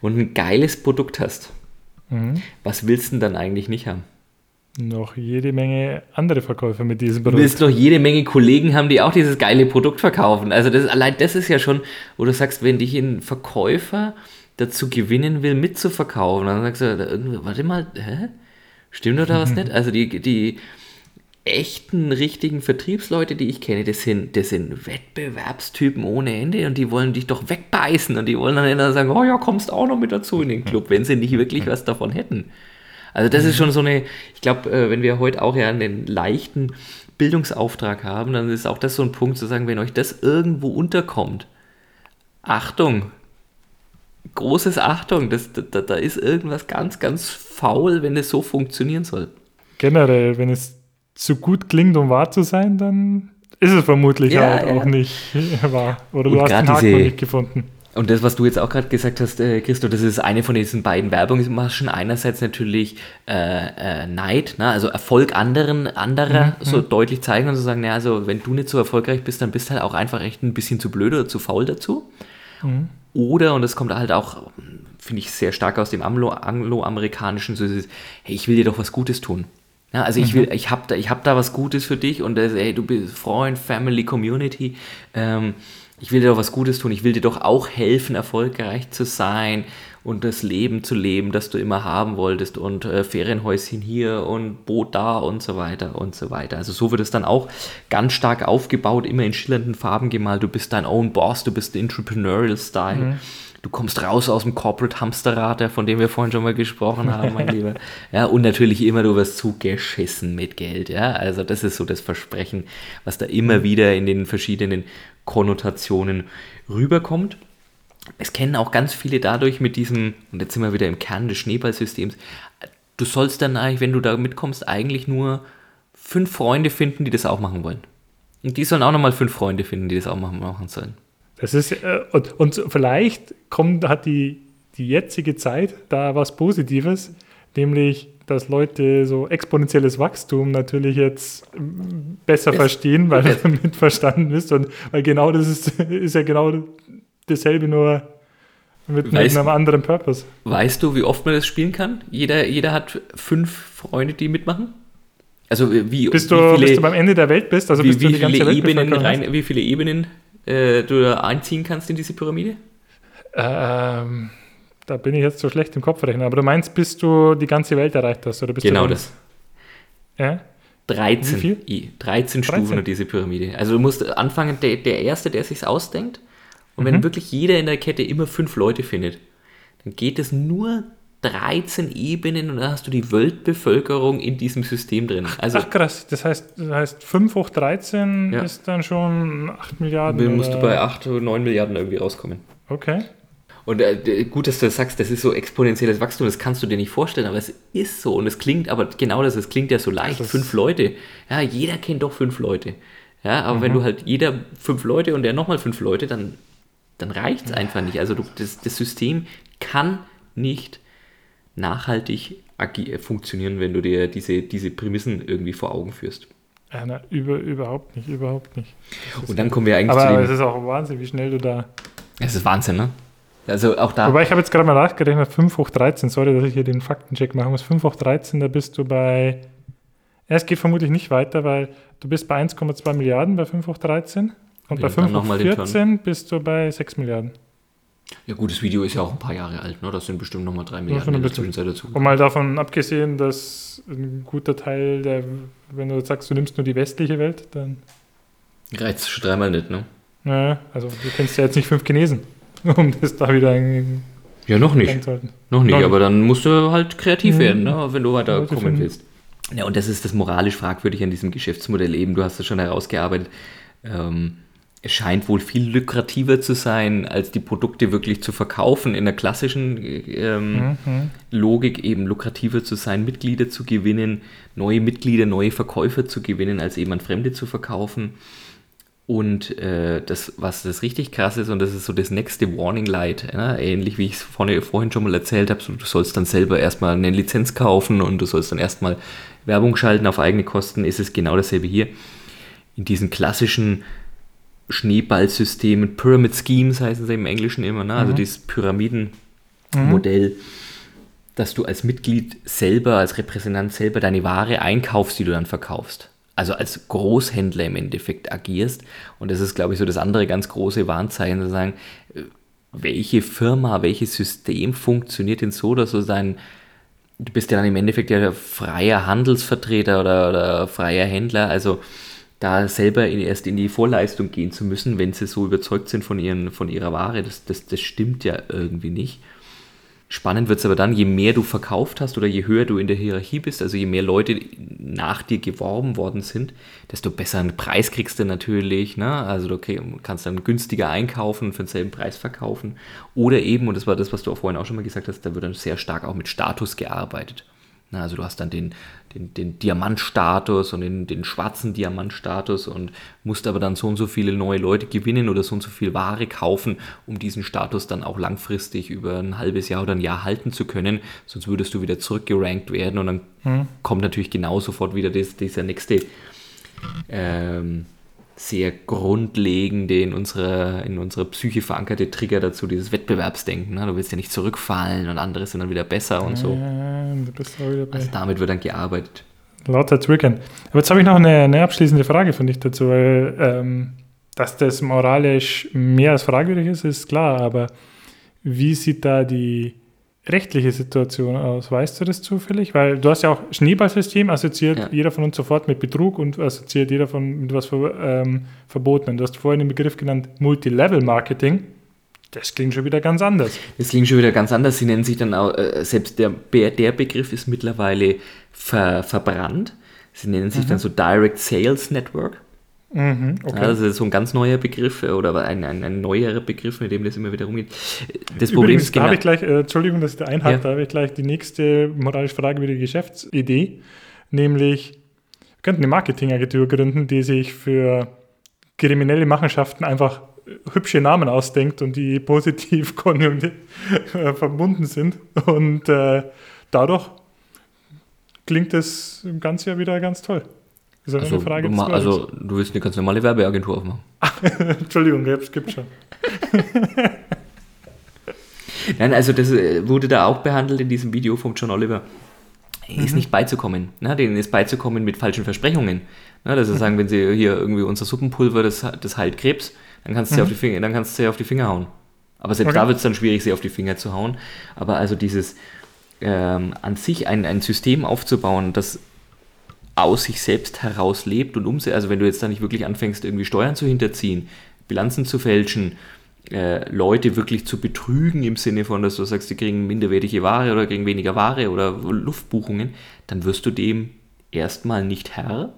Speaker 1: und ein geiles Produkt hast, mhm. was willst du denn dann eigentlich nicht haben?
Speaker 2: Noch jede Menge andere Verkäufer mit diesem
Speaker 1: Produkt. Du willst noch jede Menge Kollegen haben, die auch dieses geile Produkt verkaufen. Also das, allein das ist ja schon, wo du sagst, wenn dich ein Verkäufer dazu gewinnen will, mitzuverkaufen. Dann sagst du, warte mal, hä? Stimmt doch da was nicht? Also die, die echten, richtigen Vertriebsleute, die ich kenne, das sind, das sind Wettbewerbstypen ohne Ende und die wollen dich doch wegbeißen und die wollen dann sagen, oh ja, kommst auch noch mit dazu in den Club, wenn sie nicht wirklich was davon hätten. Also das ist schon so eine, ich glaube, äh, wenn wir heute auch ja einen leichten Bildungsauftrag haben, dann ist auch das so ein Punkt zu sagen, wenn euch das irgendwo unterkommt, Achtung, großes Achtung, das, da, da ist irgendwas ganz, ganz faul, wenn es so funktionieren soll.
Speaker 2: Generell, wenn es zu gut klingt, um wahr zu sein, dann ist es vermutlich ja, halt ja. auch nicht wahr. Oder du hast den Haken noch nicht gefunden.
Speaker 1: Und das, was du jetzt auch gerade gesagt hast, äh, Christo, das ist eine von diesen beiden Werbungsmaschen. Einerseits natürlich äh, äh, Neid, ne? also Erfolg anderen, anderer mhm. so mhm. deutlich zeigen und zu so sagen, naja, also wenn du nicht so erfolgreich bist, dann bist du halt auch einfach echt ein bisschen zu blöd oder zu faul dazu. Mhm. Oder, und das kommt halt auch, finde ich, sehr stark aus dem Anglo-Amerikanischen, so ist, hey, ich will dir doch was Gutes tun. Ja, also ich will, mhm. ich habe da, hab da was Gutes für dich und das, hey, du bist Freund, Family, Community. Ähm, ich will dir doch was Gutes tun, ich will dir doch auch helfen, erfolgreich zu sein und das Leben zu leben, das du immer haben wolltest und äh, Ferienhäuschen hier und Boot da und so weiter und so weiter. Also so wird es dann auch ganz stark aufgebaut, immer in schillernden Farben gemalt. Du bist dein own Boss, du bist Entrepreneurial Style. Mhm. Du kommst raus aus dem Corporate Hamsterrad, von dem wir vorhin schon mal gesprochen haben, mein Lieber. Ja, und natürlich immer, du wirst zugeschissen mit Geld. Ja, also das ist so das Versprechen, was da immer wieder in den verschiedenen Konnotationen rüberkommt. Es kennen auch ganz viele dadurch mit diesem, und jetzt sind wir wieder im Kern des Schneeballsystems, du sollst dann eigentlich, wenn du da mitkommst, eigentlich nur fünf Freunde finden, die das auch machen wollen. Und die sollen auch nochmal fünf Freunde finden, die das auch machen, machen sollen.
Speaker 2: Das ist, äh, und, und vielleicht kommt, hat die, die jetzige Zeit da was Positives, nämlich dass Leute so exponentielles Wachstum natürlich jetzt besser es, verstehen, weil es damit verstanden ist. Und weil genau das ist, ist ja genau dasselbe, nur mit, weißt, einem anderen Purpose.
Speaker 1: Weißt du, wie oft man das spielen kann? Jeder, jeder hat fünf Freunde, die mitmachen? Also wie,
Speaker 2: bis, du, wie viele, bis du beim Ende der Welt bist, also
Speaker 1: wie,
Speaker 2: bis
Speaker 1: du die ganze Welt Ebenen rein, Wie viele Ebenen äh, du einziehen kannst in diese Pyramide?
Speaker 2: Ähm da bin ich jetzt so schlecht im Kopfrechnen. Aber du meinst, bis du die ganze Welt erreicht hast? Oder bist
Speaker 1: genau das. Ja? 13, Wie viel? 13 Stufen 13. diese Pyramide. Also du musst anfangen, der, der Erste, der sich ausdenkt. Und mhm. wenn wirklich jeder in der Kette immer fünf Leute findet, dann geht es nur 13 Ebenen und dann hast du die Weltbevölkerung in diesem System drin. Also
Speaker 2: Ach krass, das heißt, das heißt 5 hoch 13
Speaker 1: Ja.
Speaker 2: ist dann schon 8 Milliarden.
Speaker 1: dann musst du bei 8 oder 9 Milliarden irgendwie rauskommen.
Speaker 2: Okay.
Speaker 1: Und äh, gut, dass du das sagst, das ist so exponentielles Wachstum, das kannst du dir nicht vorstellen, aber es ist so. Und es klingt, aber genau das, es klingt ja so leicht,
Speaker 2: Das
Speaker 1: fünf Leute. Ja, jeder kennt doch fünf Leute. Ja, aber wenn du halt jeder fünf Leute und der nochmal fünf Leute, dann, dann reicht es einfach nicht. Also du, das, das System kann nicht nachhaltig äh, funktionieren, wenn du dir diese, diese Prämissen irgendwie vor Augen führst.
Speaker 2: Ja, na, über, überhaupt nicht, überhaupt nicht.
Speaker 1: Und dann kommen wir eigentlich
Speaker 2: Aber es
Speaker 1: zu dem.
Speaker 2: ist auch Wahnsinn, wie schnell du da.
Speaker 1: Es ist Wahnsinn, ne? Also auch da.
Speaker 2: Wobei ich habe jetzt gerade mal nachgerechnet, 5 hoch 13, sorry, dass ich hier den Faktencheck machen muss. 5 hoch 13, da bist du bei. Es geht vermutlich nicht weiter, weil du bist bei 1,2 Milliarden bei 5 hoch 13 und bei
Speaker 1: dann
Speaker 2: 5
Speaker 1: noch
Speaker 2: hoch
Speaker 1: mal den
Speaker 2: 14 bist du bei 6 Milliarden.
Speaker 1: Ja gut, das Video ist ja auch ein paar Jahre alt, ne? Das sind bestimmt nochmal drei
Speaker 2: schon
Speaker 1: Milliarden
Speaker 2: ein
Speaker 1: in der. Zwischenzeit dazu.
Speaker 2: Und mal davon abgesehen, dass ein guter Teil der, wenn du sagst, du nimmst nur die westliche Welt, dann,
Speaker 1: Reizt schon dreimal nicht, ne?
Speaker 2: naja, also du kennst ja jetzt nicht fünf Chinesen, um das da wieder ein-
Speaker 1: Ja, noch nicht.
Speaker 2: einzuhalten.
Speaker 1: Noch nicht,
Speaker 2: nicht.
Speaker 1: aber dann musst du halt kreativ
Speaker 2: Mhm.
Speaker 1: werden, ne? wenn du weiter
Speaker 2: Leute
Speaker 1: kommen
Speaker 2: finden.
Speaker 1: willst. Ja, und das ist das moralisch fragwürdige an diesem Geschäftsmodell eben. Du hast es schon herausgearbeitet. Ähm, scheint wohl viel lukrativer zu sein, als die Produkte wirklich zu verkaufen. In der klassischen ähm,
Speaker 2: Mhm.
Speaker 1: Logik eben lukrativer zu sein, Mitglieder zu gewinnen, neue Mitglieder, neue Verkäufer zu gewinnen, als eben an Fremde zu verkaufen. Und äh, das, was das richtig krass ist, und das ist so das nächste Warning Light, ja, ähnlich wie ich es vorhin schon mal erzählt habe, so, du sollst dann selber erstmal eine Lizenz kaufen und du sollst dann erstmal Werbung schalten auf eigene Kosten, ist es genau dasselbe hier. In diesen klassischen Schneeballsystemen, Pyramid Schemes heißen sie im Englischen immer, ne? also dieses Pyramidenmodell, dass du als Mitglied selber, als Repräsentant selber deine Ware einkaufst, die du dann verkaufst. Also als Großhändler im Endeffekt agierst. Und das ist, glaube ich, so das andere ganz große Warnzeichen, zu sagen, äh, welche Firma, welches System funktioniert denn so, dass du dein, du bist ja dann im Endeffekt ja freier Handelsvertreter oder, oder freier Händler, also da selber erst in die Vorleistung gehen zu müssen, wenn sie so überzeugt sind von, ihren, von ihrer Ware, das, das, das stimmt ja irgendwie nicht. Spannend wird es aber dann, je mehr du verkauft hast oder je höher du in der Hierarchie bist, also je mehr Leute nach dir geworben worden sind, desto besser einen Preis kriegst du natürlich. Ne? Also du kannst dann günstiger einkaufen und für denselben Preis verkaufen. Oder eben, und das war das, was du auch vorhin auch schon mal gesagt hast, da wird dann sehr stark auch mit Status gearbeitet. Also du hast dann den, den, den Diamantstatus und den, den schwarzen Diamantstatus und musst aber dann so und so viele neue Leute gewinnen oder so und so viel Ware kaufen, um diesen Status dann auch langfristig über ein halbes Jahr oder ein Jahr halten zu können. Sonst würdest du wieder zurückgerankt werden und dann kommt natürlich genau sofort wieder das, dieser nächste ähm, sehr grundlegende in unserer, in unserer Psyche verankerte Trigger dazu, dieses Wettbewerbsdenken. Ne? Du willst ja nicht zurückfallen und andere sind dann wieder besser und so.
Speaker 2: Ja, du bist auch wieder bei
Speaker 1: Also damit wird dann gearbeitet.
Speaker 2: lauter Triggern. Aber jetzt habe ich noch eine, eine abschließende Frage von dich dazu, weil ähm, dass das moralisch mehr als fragwürdig ist, ist klar, aber wie sieht da die rechtliche Situation aus? Weißt du das zufällig? Weil du hast ja auch Schneeballsystem, assoziiert
Speaker 1: Ja.
Speaker 2: jeder von uns sofort mit Betrug und assoziiert jeder von mit was ver, ähm, Verbotenen. Du hast vorhin den Begriff genannt Multilevel-Marketing. Das klingt schon wieder ganz anders.
Speaker 1: Das klingt schon wieder ganz anders. Sie nennen sich dann auch, äh, selbst der, der Begriff ist mittlerweile ver, verbrannt. Sie nennen sich dann so Direct Sales Network.
Speaker 2: Mhm, okay.
Speaker 1: Ja, das ist so ein ganz neuer Begriff oder ein, ein, ein neuerer Begriff, mit dem das immer wieder rumgeht. Das Problem
Speaker 2: Übrigens,
Speaker 1: ist genau.
Speaker 2: habe ich gleich, äh, Entschuldigung, dass ich da einhake,
Speaker 1: Ja.
Speaker 2: da habe ich gleich die nächste moralisch fragwürdige Geschäftsidee, nämlich wir könnten eine Marketingagentur gründen, die sich für kriminelle Machenschaften einfach äh, hübsche Namen ausdenkt und die positiv äh, verbunden sind und äh, dadurch klingt das Ganze ja wieder ganz toll. Ist
Speaker 1: Also,
Speaker 2: eine Frage
Speaker 1: du, also du willst eine ganz normale Werbeagentur aufmachen.
Speaker 2: Entschuldigung, es gibt schon.
Speaker 1: Nein, also das äh, wurde da auch behandelt in diesem Video vom John Oliver. Ist nicht beizukommen. Ne? Denen ist beizukommen mit falschen Versprechungen. Ne? Dass sie sagen, wenn sie hier irgendwie unser Suppenpulver, das, das heilt Krebs, dann kannst du sie auf die Finger, dann kannst du sie auf die Finger hauen. Aber selbst
Speaker 2: Okay.
Speaker 1: da wird es dann schwierig, sie auf die Finger zu hauen. Aber also dieses ähm, an sich ein, ein System aufzubauen, das aus sich selbst heraus lebt und umsetzt. Also wenn du jetzt da nicht wirklich anfängst, irgendwie Steuern zu hinterziehen, Bilanzen zu fälschen äh, Leute wirklich zu betrügen im Sinne von, dass du sagst, die kriegen minderwertige Ware oder kriegen weniger Ware oder Luftbuchungen, dann wirst du dem erstmal nicht Herr,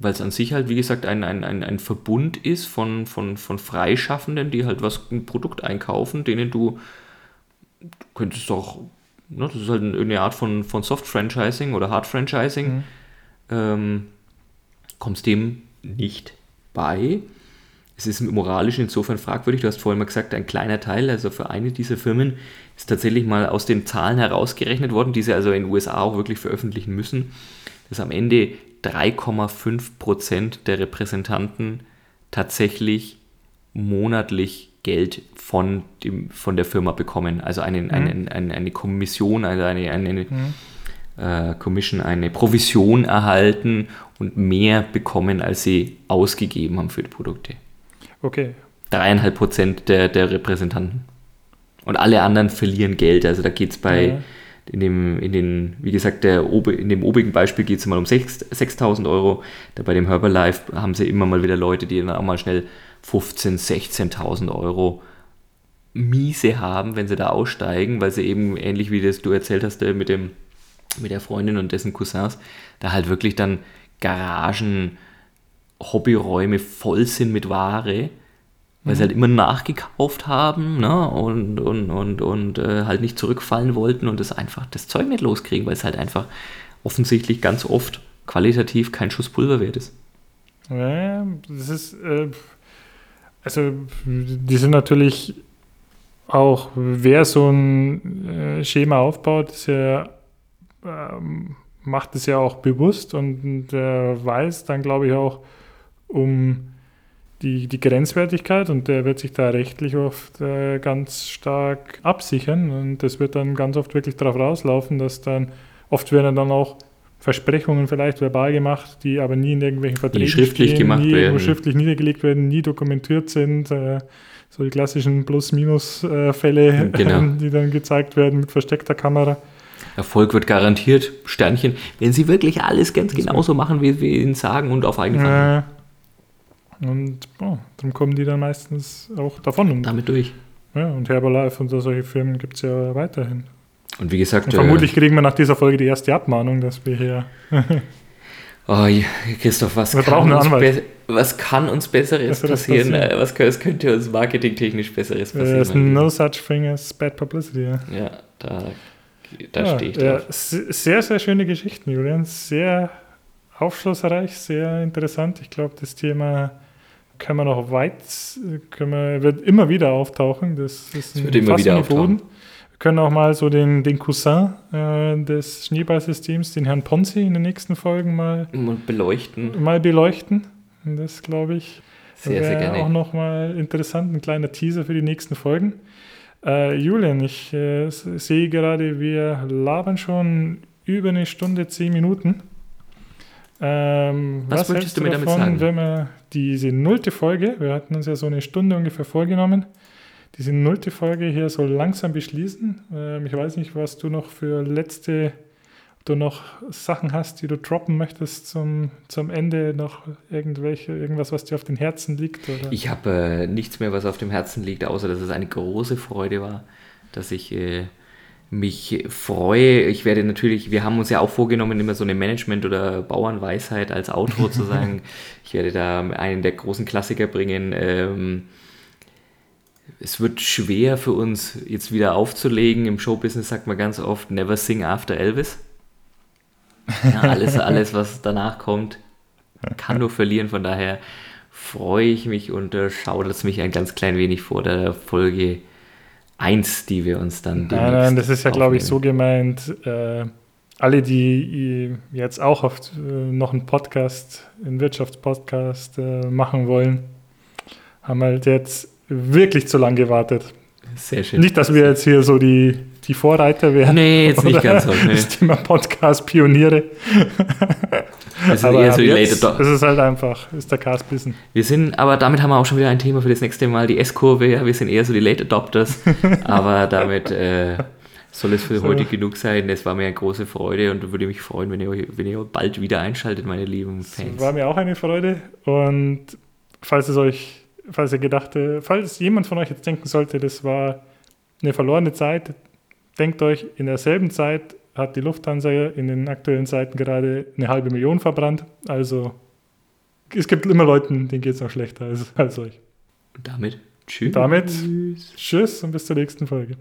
Speaker 1: weil es an sich halt, wie gesagt, ein, ein, ein, ein Verbund ist von, von, von Freischaffenden, die halt was, ein Produkt einkaufen, denen du, du könntest doch, ne, das ist halt eine Art von, von Soft-Franchising oder Hard-Franchising, mhm. Ähm, kommst dem nicht bei. Es ist moralisch insofern fragwürdig. Du hast vorhin mal gesagt, ein kleiner Teil, also für eine dieser Firmen, ist tatsächlich mal aus den Zahlen herausgerechnet worden, die sie also in den USA auch wirklich veröffentlichen müssen, dass am Ende 3,5 Prozent der Repräsentanten tatsächlich monatlich Geld von, dem, von der Firma bekommen. Also einen, mhm. einen, eine, eine Kommission, also eine, eine mhm. Äh, Commission, eine Provision erhalten und mehr bekommen, als sie ausgegeben haben für die Produkte.
Speaker 2: Okay.
Speaker 1: Dreieinhalb Prozent der, der Repräsentanten. Und alle anderen verlieren Geld. Also da geht es bei, ja. in, dem, in den, wie gesagt, der, in dem obigen Beispiel geht es mal um 6.000 Euro. Da bei dem Herbalife haben sie immer mal wieder Leute, die dann auch mal schnell 15.000, 16.000 Euro miese haben, wenn sie da aussteigen, weil sie eben ähnlich wie das du erzählt hast mit dem mit der Freundin und dessen Cousins, da halt wirklich dann Garagen, Hobbyräume voll sind mit Ware, weil mhm. sie halt immer nachgekauft haben ne? und, und, und, und äh, halt nicht zurückfallen wollten und das einfach das Zeug nicht loskriegen, weil es halt einfach offensichtlich ganz oft qualitativ kein Schuss Pulver wert ist.
Speaker 2: Ja, das ist, äh, also die sind natürlich auch, wer so ein äh, Schema aufbaut, ist ja ähm, macht es ja auch bewusst und der weiß dann, glaube ich, auch um die, die Grenzwertigkeit und der wird sich da rechtlich oft äh, ganz stark absichern und das wird dann ganz oft wirklich darauf rauslaufen, dass dann oft werden dann auch Versprechungen vielleicht verbal gemacht, die aber nie in irgendwelchen Verträgen
Speaker 1: nie schriftlich
Speaker 2: stehen,
Speaker 1: gemacht
Speaker 2: nie
Speaker 1: werden.
Speaker 2: schriftlich niedergelegt werden, nie dokumentiert sind. Äh, so die klassischen Plus-Minus-Fälle, genau. die dann gezeigt werden mit versteckter Kamera.
Speaker 1: Erfolg wird garantiert, Sternchen, wenn sie wirklich alles ganz genauso machen, wie wir ihnen sagen und auf eigene
Speaker 2: Verantwortung. Ja. Und oh, darum kommen die dann meistens auch davon.
Speaker 1: Und, Damit durch.
Speaker 2: Ja, und Herbalife und solche Firmen gibt es ja weiterhin.
Speaker 1: Und wie gesagt. Und
Speaker 2: vermutlich äh, kriegen wir nach dieser Folge die erste Abmahnung, dass wir hier.
Speaker 1: oh, Christoph, was, wir kann uns, was kann uns Besseres passieren? passieren? Was, was, könnte uns marketingtechnisch Besseres passieren?
Speaker 2: There's no such thing as bad publicity. Ja,
Speaker 1: ja da da
Speaker 2: ja,
Speaker 1: stehe ich
Speaker 2: drauf. Sehr, sehr schöne Geschichten, Julian. Sehr aufschlussreich, sehr interessant. Ich glaube, das Thema können wir noch weit, können wir, wird immer wieder auftauchen. Das ist
Speaker 1: das wird immer wieder auftauchen.
Speaker 2: Wir können auch mal so den, den Cousin äh, des Schneeballsystems, den Herrn Ponzi, in den nächsten Folgen mal,
Speaker 1: mal beleuchten.
Speaker 2: Mal beleuchten. Das glaube ich
Speaker 1: sehr, sehr gerne.
Speaker 2: auch nochmal interessant, ein kleiner Teaser für die nächsten Folgen. Äh, Julian, ich äh, sehe gerade, wir labern schon über eine Stunde, zehn Minuten. Ähm,
Speaker 1: was, was möchtest du mir davon, damit sagen?
Speaker 2: Wenn wir diese nullte Folge, wir hatten uns ja so eine Stunde ungefähr vorgenommen, diese nullte Folge hier so langsam beschließen. Ähm, ich weiß nicht, was du noch für letzte du noch Sachen hast, die du droppen möchtest zum, zum Ende, noch irgendwelche, irgendwas, was dir auf den Herzen liegt? Oder?
Speaker 1: Ich habe äh, nichts mehr, was auf dem Herzen liegt, außer dass es eine große Freude war, dass ich äh, mich freue. Ich werde natürlich, wir haben uns ja auch vorgenommen, immer so eine Management- oder Bauernweisheit als Autor zu sagen. Ich werde da einen der großen Klassiker bringen. Ähm, es wird schwer für uns jetzt wieder aufzulegen. Im Showbusiness sagt man ganz oft, never sing after Elvis. Ja, alles, alles, was danach kommt, kann nur verlieren. Von daher freue ich mich und äh, schaue es mich ein ganz klein wenig vor der Folge 1, die wir uns dann.
Speaker 2: Nein, nein, das ist ja, glaube ich, so gemeint. Äh, alle, die jetzt auch auf, äh, noch einen Podcast, einen Wirtschaftspodcast äh, machen wollen, haben halt jetzt wirklich zu lange gewartet.
Speaker 1: Sehr schön.
Speaker 2: Nicht, dass wir jetzt hier so die die Vorreiter werden.
Speaker 1: Nee, jetzt nicht ganz so. Nee.
Speaker 2: Das Thema Podcast-Pioniere.
Speaker 1: Das ist aber eher so
Speaker 2: jetzt, Das ist halt einfach, ist der Cast-Bissen.
Speaker 1: Wir sind, aber damit haben wir auch schon wieder ein Thema für das nächste Mal, die S-Kurve. Ja, wir sind eher so die Late Adopters. aber damit äh, soll es für so. heute genug sein. Es war mir eine große Freude und würde mich freuen, wenn ihr, wenn ihr bald wieder einschaltet, meine lieben Fans.
Speaker 2: Es war mir auch eine Freude und falls es euch falls ihr gedachte, falls jemand von euch jetzt denken sollte, das war eine verlorene Zeit, denkt euch, in derselben Zeit hat die Lufthansa in den aktuellen Zeiten gerade eine halbe Million verbrannt. Also es gibt immer Leute, denen geht es noch schlechter als, als euch.
Speaker 1: Und damit tschüss.
Speaker 2: Damit tschüss und bis zur nächsten Folge.